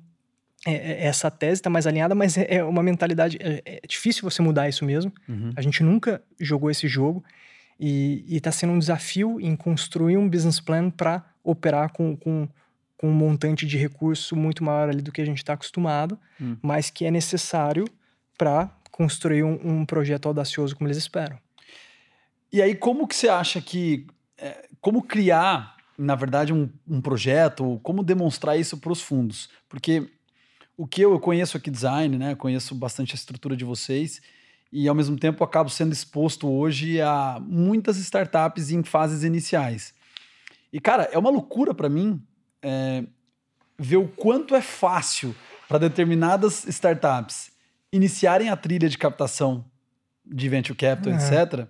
é, é, essa tese está mais alinhada, mas é, é uma mentalidade. É, é, difícil você mudar isso mesmo. Uhum. A gente nunca jogou esse jogo. E está sendo um desafio em construir um business plan para operar com, com, com, um montante de recurso muito maior ali do que a gente está acostumado, hum. mas que é necessário para construir um, um, projeto audacioso como eles esperam. E aí, como que você acha que. Como criar, na verdade, um, um projeto, como demonstrar isso para os fundos? Porque o que eu, eu conheço aqui design, né? Conheço bastante a estrutura de vocês e ao mesmo tempo acabo sendo exposto hoje a muitas startups em fases iniciais. E cara, é uma loucura para mim é, ver o quanto é fácil para determinadas startups iniciarem a trilha de captação de venture capital, uhum. etc.,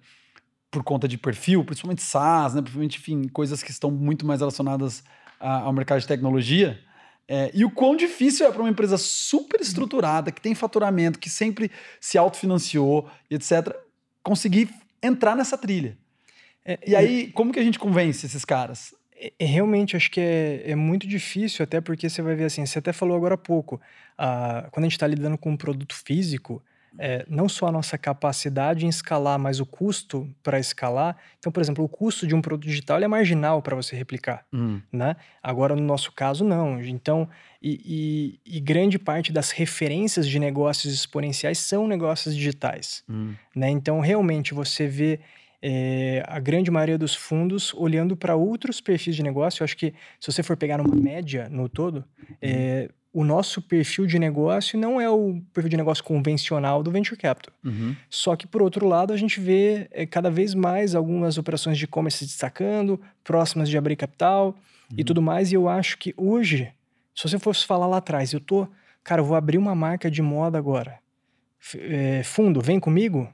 por conta de perfil, principalmente SaaS, né? Principalmente, enfim, coisas que estão muito mais relacionadas a, ao mercado de tecnologia. É, e o quão difícil é para uma empresa super estruturada, que tem faturamento, que sempre se autofinanciou, etc., conseguir entrar nessa trilha. É, e aí, como que a gente convence esses caras? É, é, realmente, acho que é, é muito difícil, até porque você vai ver assim, você até falou agora há pouco, ah, quando a gente está lidando com um produto físico, é, não só a nossa capacidade em escalar, mas o custo para escalar. Então, por exemplo, o custo de um produto digital é marginal para você replicar, hum. né? Agora, no nosso caso, não. Então, e, e, e, grande parte das referências de negócios exponenciais são negócios digitais, hum. né? Então, realmente, você vê é, a grande maioria dos fundos olhando para outros perfis de negócio. Eu acho que se você for pegar uma média no todo, é, o nosso perfil de negócio não é o perfil de negócio convencional do venture capital. Uhum. Só que, por outro lado, a gente vê é, cada vez mais algumas operações de e-commerce se destacando, próximas de abrir capital uhum. e tudo mais. E eu acho que hoje, se você fosse falar lá atrás, eu tô, cara, eu vou abrir uma marca de moda agora. É, fundo, vem comigo?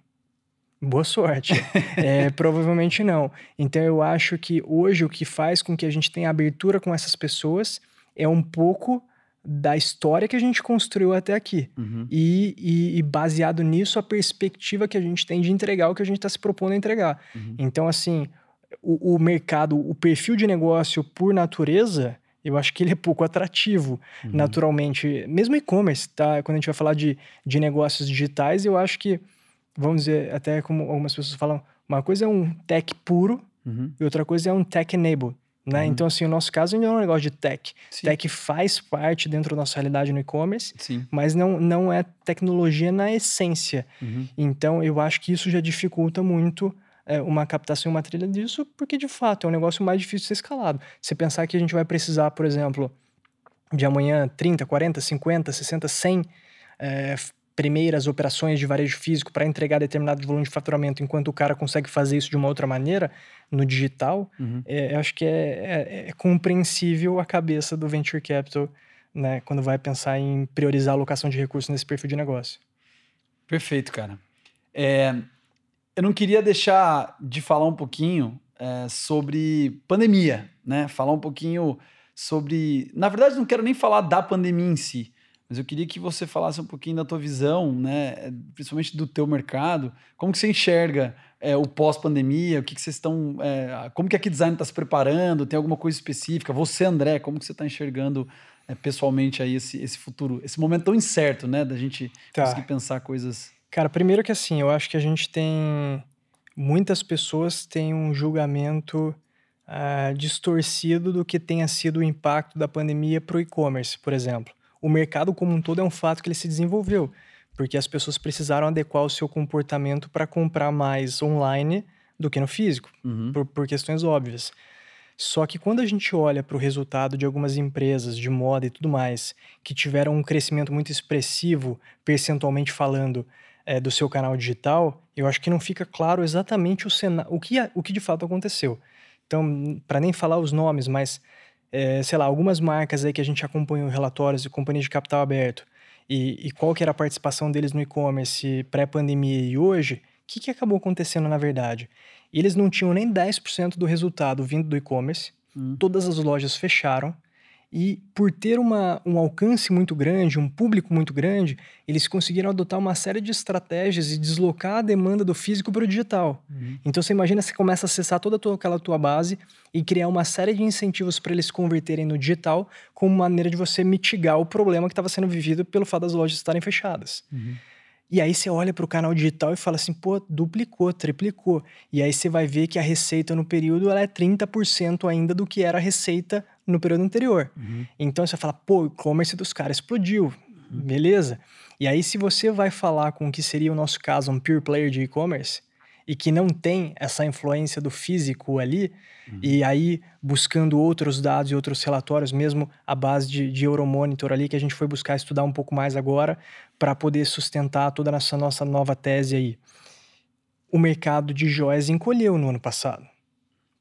Boa sorte. é, provavelmente não. Então eu acho que hoje o que faz com que a gente tenha abertura com essas pessoas é um pouco da história que a gente construiu até aqui. Uhum. E, e, e, baseado nisso, a perspectiva que a gente tem de entregar o que a gente está se propondo a entregar. Uhum. Então, assim, o, o, mercado, o perfil de negócio por natureza, eu acho que ele é pouco atrativo, uhum. naturalmente. Mesmo e-commerce, tá? Quando a gente vai falar de, de negócios digitais, eu acho que, vamos dizer, até como algumas pessoas falam, uma coisa é um tech puro uhum. e outra coisa é um tech enable. Né? Uhum. Então, assim, o nosso caso não é um negócio de tech. Sim. Tech faz parte dentro da nossa realidade no e-commerce, mas não, não é tecnologia na essência. Uhum. Então, eu acho que isso já dificulta muito é, uma captação e uma trilha disso, porque, de fato, é um negócio mais difícil de ser escalado. Você pensar que a gente vai precisar, por exemplo, de amanhã 30, 40, 50, 60, 100 é, primeiras operações de varejo físico para entregar determinado volume de faturamento, enquanto o cara consegue fazer isso de uma outra maneira no digital, uhum. é, acho que é, é, é, compreensível a cabeça do venture capital, né, quando vai pensar em priorizar a alocação de recursos nesse perfil de negócio. Perfeito, cara. É, eu não queria deixar de falar um pouquinho é, sobre pandemia, né? Falar um pouquinho sobre. Na verdade, não quero nem falar da pandemia em si mas eu queria que você falasse um pouquinho da tua visão, né, principalmente do teu mercado, como que você enxerga é, o pós-pandemia, o que, que vocês estão, é, como que a Design está se preparando, tem alguma coisa específica? Você, André, como que você está enxergando é, pessoalmente aí esse, esse futuro, esse momento tão incerto, né, da gente tá. conseguir pensar coisas... Cara, primeiro que assim, eu acho que a gente tem... Muitas pessoas têm um julgamento uh, distorcido do que tenha sido o impacto da pandemia para o e-commerce, por exemplo o mercado como um todo é um fato que ele se desenvolveu, porque as pessoas precisaram adequar o seu comportamento para comprar mais online do que no físico, uhum. por, por questões óbvias. Só que quando a gente olha para o resultado de algumas empresas de moda e tudo mais, que tiveram um crescimento muito expressivo, percentualmente falando, é, do seu canal digital, eu acho que não fica claro exatamente o, o, que, o que de fato aconteceu. Então, para nem falar os nomes, mas é, sei lá, algumas marcas aí que a gente acompanhou relatórios de companhias de capital aberto e, e qual que era a participação deles no e-commerce pré-pandemia e hoje, o que, que acabou acontecendo na verdade? Eles não tinham nem 10% do resultado vindo do e-commerce, hum. todas as lojas fecharam, e por ter uma, um alcance muito grande, um público muito grande, eles conseguiram adotar uma série de estratégias e deslocar a demanda do físico para o digital. Uhum. Então você imagina você começa a acessar toda aquela tua base e criar uma série de incentivos para eles se converterem no digital como maneira de você mitigar o problema que estava sendo vivido pelo fato das lojas estarem fechadas. Uhum. E aí você olha para o canal digital e fala assim, pô, duplicou, triplicou. E aí você vai ver que a receita no período ela é 30% ainda do que era a receita no período anterior. Uhum. Então você fala, pô, o e-commerce dos caras explodiu, uhum. beleza? E aí se você vai falar com o que seria o nosso caso, um pure player de e-commerce, e que não tem essa influência do físico ali, uhum. e aí buscando outros dados e outros relatórios, mesmo a base de, de Euromonitor ali, que a gente foi buscar estudar um pouco mais agora, para poder sustentar toda essa nossa nova tese aí. O mercado de joias encolheu no ano passado.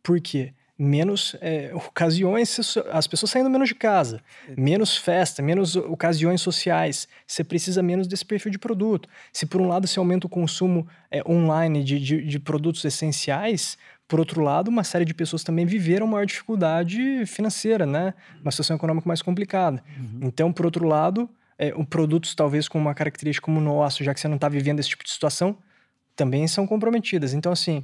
Por quê? Menos é, ocasiões, as pessoas saindo menos de casa, menos festa, menos ocasiões sociais. Você precisa menos desse perfil de produto. Se por um lado você aumenta o consumo é, online de, de, de, produtos essenciais, por outro lado, uma série de pessoas também viveram maior dificuldade financeira, né? Uma situação econômica mais complicada. Uhum. Então, por outro lado, é, produtos talvez com uma característica como o nosso, já que você não está vivendo esse tipo de situação, também são comprometidas. Então, assim,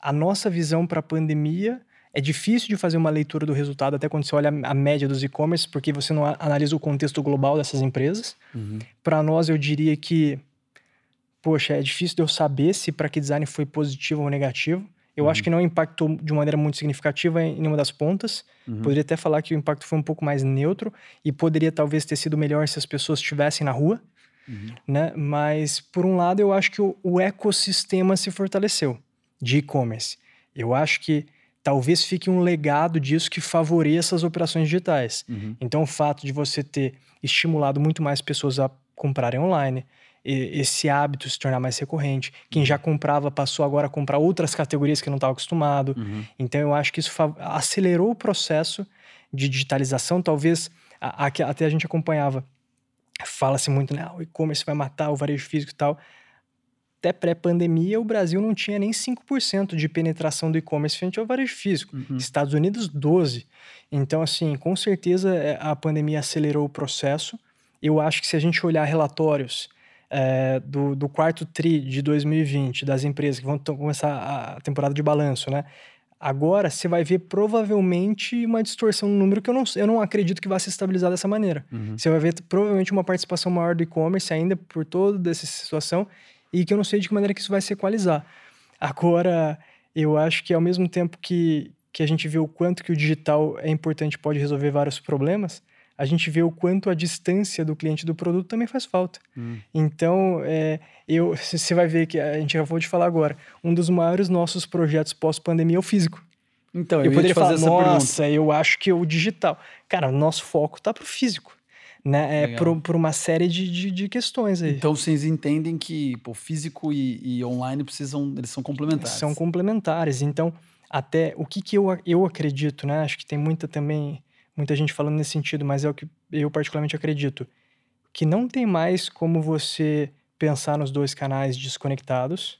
a nossa visão para a pandemia é difícil de fazer uma leitura do resultado até quando você olha a média dos e-commerce, porque você não analisa o contexto global dessas empresas. Uhum. Para nós, eu diria que, poxa, é difícil de eu saber se para que design foi positivo ou negativo. Eu uhum. acho que não impactou de maneira muito significativa em nenhuma das pontas. Uhum. Poderia até falar que o impacto foi um pouco mais neutro e poderia talvez ter sido melhor se as pessoas estivessem na rua. Uhum. Né? Mas, por um lado, eu acho que o, o ecossistema se fortaleceu de e-commerce. Eu acho que talvez fique um legado disso que favoreça as operações digitais. Uhum. Então, o fato de você ter estimulado muito mais pessoas a comprarem online, esse hábito se tornar mais recorrente. Quem já comprava passou agora a comprar outras categorias que não estava acostumado. Uhum. Então, eu acho que isso acelerou o processo de digitalização. Talvez a, a, até a gente acompanhava. Fala-se muito, né? Ah, o e-commerce vai matar o varejo físico e tal até pré-pandemia, o Brasil não tinha nem 5% de penetração do e-commerce frente ao varejo físico. Uhum. Estados Unidos, 12%. Então, assim, com certeza é, a pandemia acelerou o processo. Eu acho que se a gente olhar relatórios é, do, do quarto TRI de 2020 das empresas que vão começar a temporada de balanço, né? Agora você vai ver provavelmente uma distorção no número que eu não, eu não acredito que vá se estabilizar dessa maneira. Uhum. Você vai ver provavelmente uma participação maior do e-commerce ainda por toda essa situação e que eu não sei de que maneira que isso vai se equalizar. Agora, eu acho que ao mesmo tempo que, que a gente vê o quanto que o digital é importante pode resolver vários problemas, a gente vê o quanto a distância do cliente do produto também faz falta. Hum. Então, é, eu, você vai ver que a gente já vou te falar agora, um dos maiores nossos projetos pós-pandemia é o físico. Então, eu, eu poderia falar, nossa, pergunta. eu acho que é o digital. Cara, nosso foco está para o físico né? É por, por, uma série de, de, de, questões aí. Então vocês entendem que pô, físico e, e, online precisam, eles são complementares. São complementares. Então, até o que, que eu, eu acredito, né? Acho que tem muita também, muita gente falando nesse sentido, mas é o que eu particularmente acredito. Que não tem mais como você pensar nos dois canais desconectados.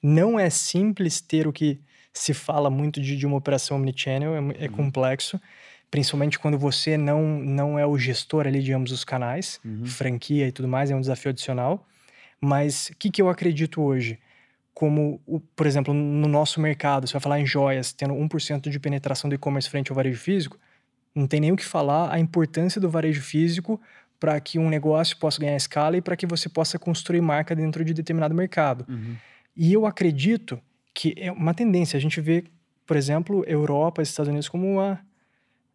Não é simples ter o que se fala muito de, de uma operação omnichannel, é, é uhum. complexo principalmente quando você não, não é o gestor ali, digamos, dos canais, uhum. franquia e tudo mais, é um desafio adicional. Mas o que, que eu acredito hoje? Como, o, por exemplo, no nosso mercado, você vai falar em joias, tendo 1% de penetração do e-commerce frente ao varejo físico, não tem nem o que falar a importância do varejo físico para que um negócio possa ganhar escala e para que você possa construir marca dentro de determinado mercado. Uhum. E eu acredito que é uma tendência. A gente vê, por exemplo, Europa, Estados Unidos como uma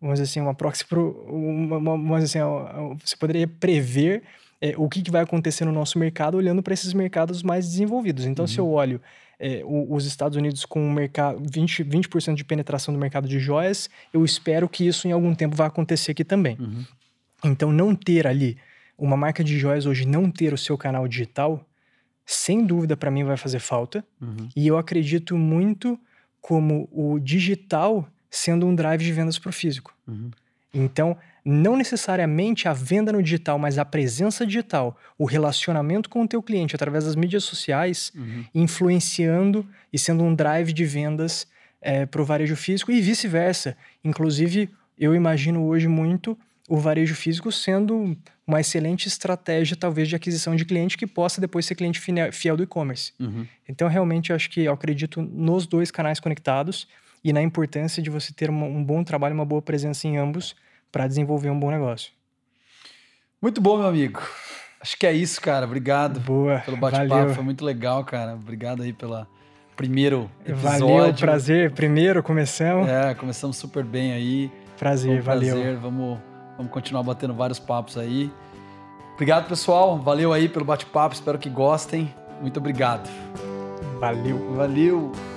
vamos dizer assim, uma proxy pro, uma, uma, vamos dizer assim, você poderia prever é, o que, que, vai acontecer no nosso mercado olhando para esses mercados mais desenvolvidos. Então, uhum. se eu uhum. olho é, o, os Estados Unidos com um mercado, 20%, 20 de penetração do mercado de joias, eu espero que isso em algum tempo vá acontecer aqui também. Uhum. Então, não ter ali uma marca de joias hoje, não ter o seu canal digital, sem dúvida para mim vai fazer falta. Uhum. E eu acredito muito como o digital sendo um drive de vendas para o físico. Uhum. Então, não necessariamente a venda no digital, mas a presença digital, o relacionamento com o teu cliente através das mídias sociais, uhum. influenciando e sendo um drive de vendas é, para o varejo físico e vice-versa. Inclusive, eu imagino hoje muito o varejo físico sendo uma excelente estratégia, talvez, de aquisição de cliente que possa depois ser cliente fiel do e-commerce. Uhum. Então, realmente, acho que eu acredito nos dois canais conectados e na importância de você ter uma, um bom trabalho, uma boa presença em ambos para desenvolver um bom negócio. Muito bom, meu amigo. Acho que é isso, cara. Obrigado Boa, pelo bate-papo. Foi muito legal, cara. Obrigado aí pela primeiro episódio. Valeu, prazer. Primeiro, começamos. É, começamos super bem aí. Prazer, um valeu. Prazer. Vamos, vamos continuar batendo vários papos aí. Obrigado, pessoal. Valeu aí pelo bate-papo. Espero que gostem. Muito obrigado. Valeu. Valeu.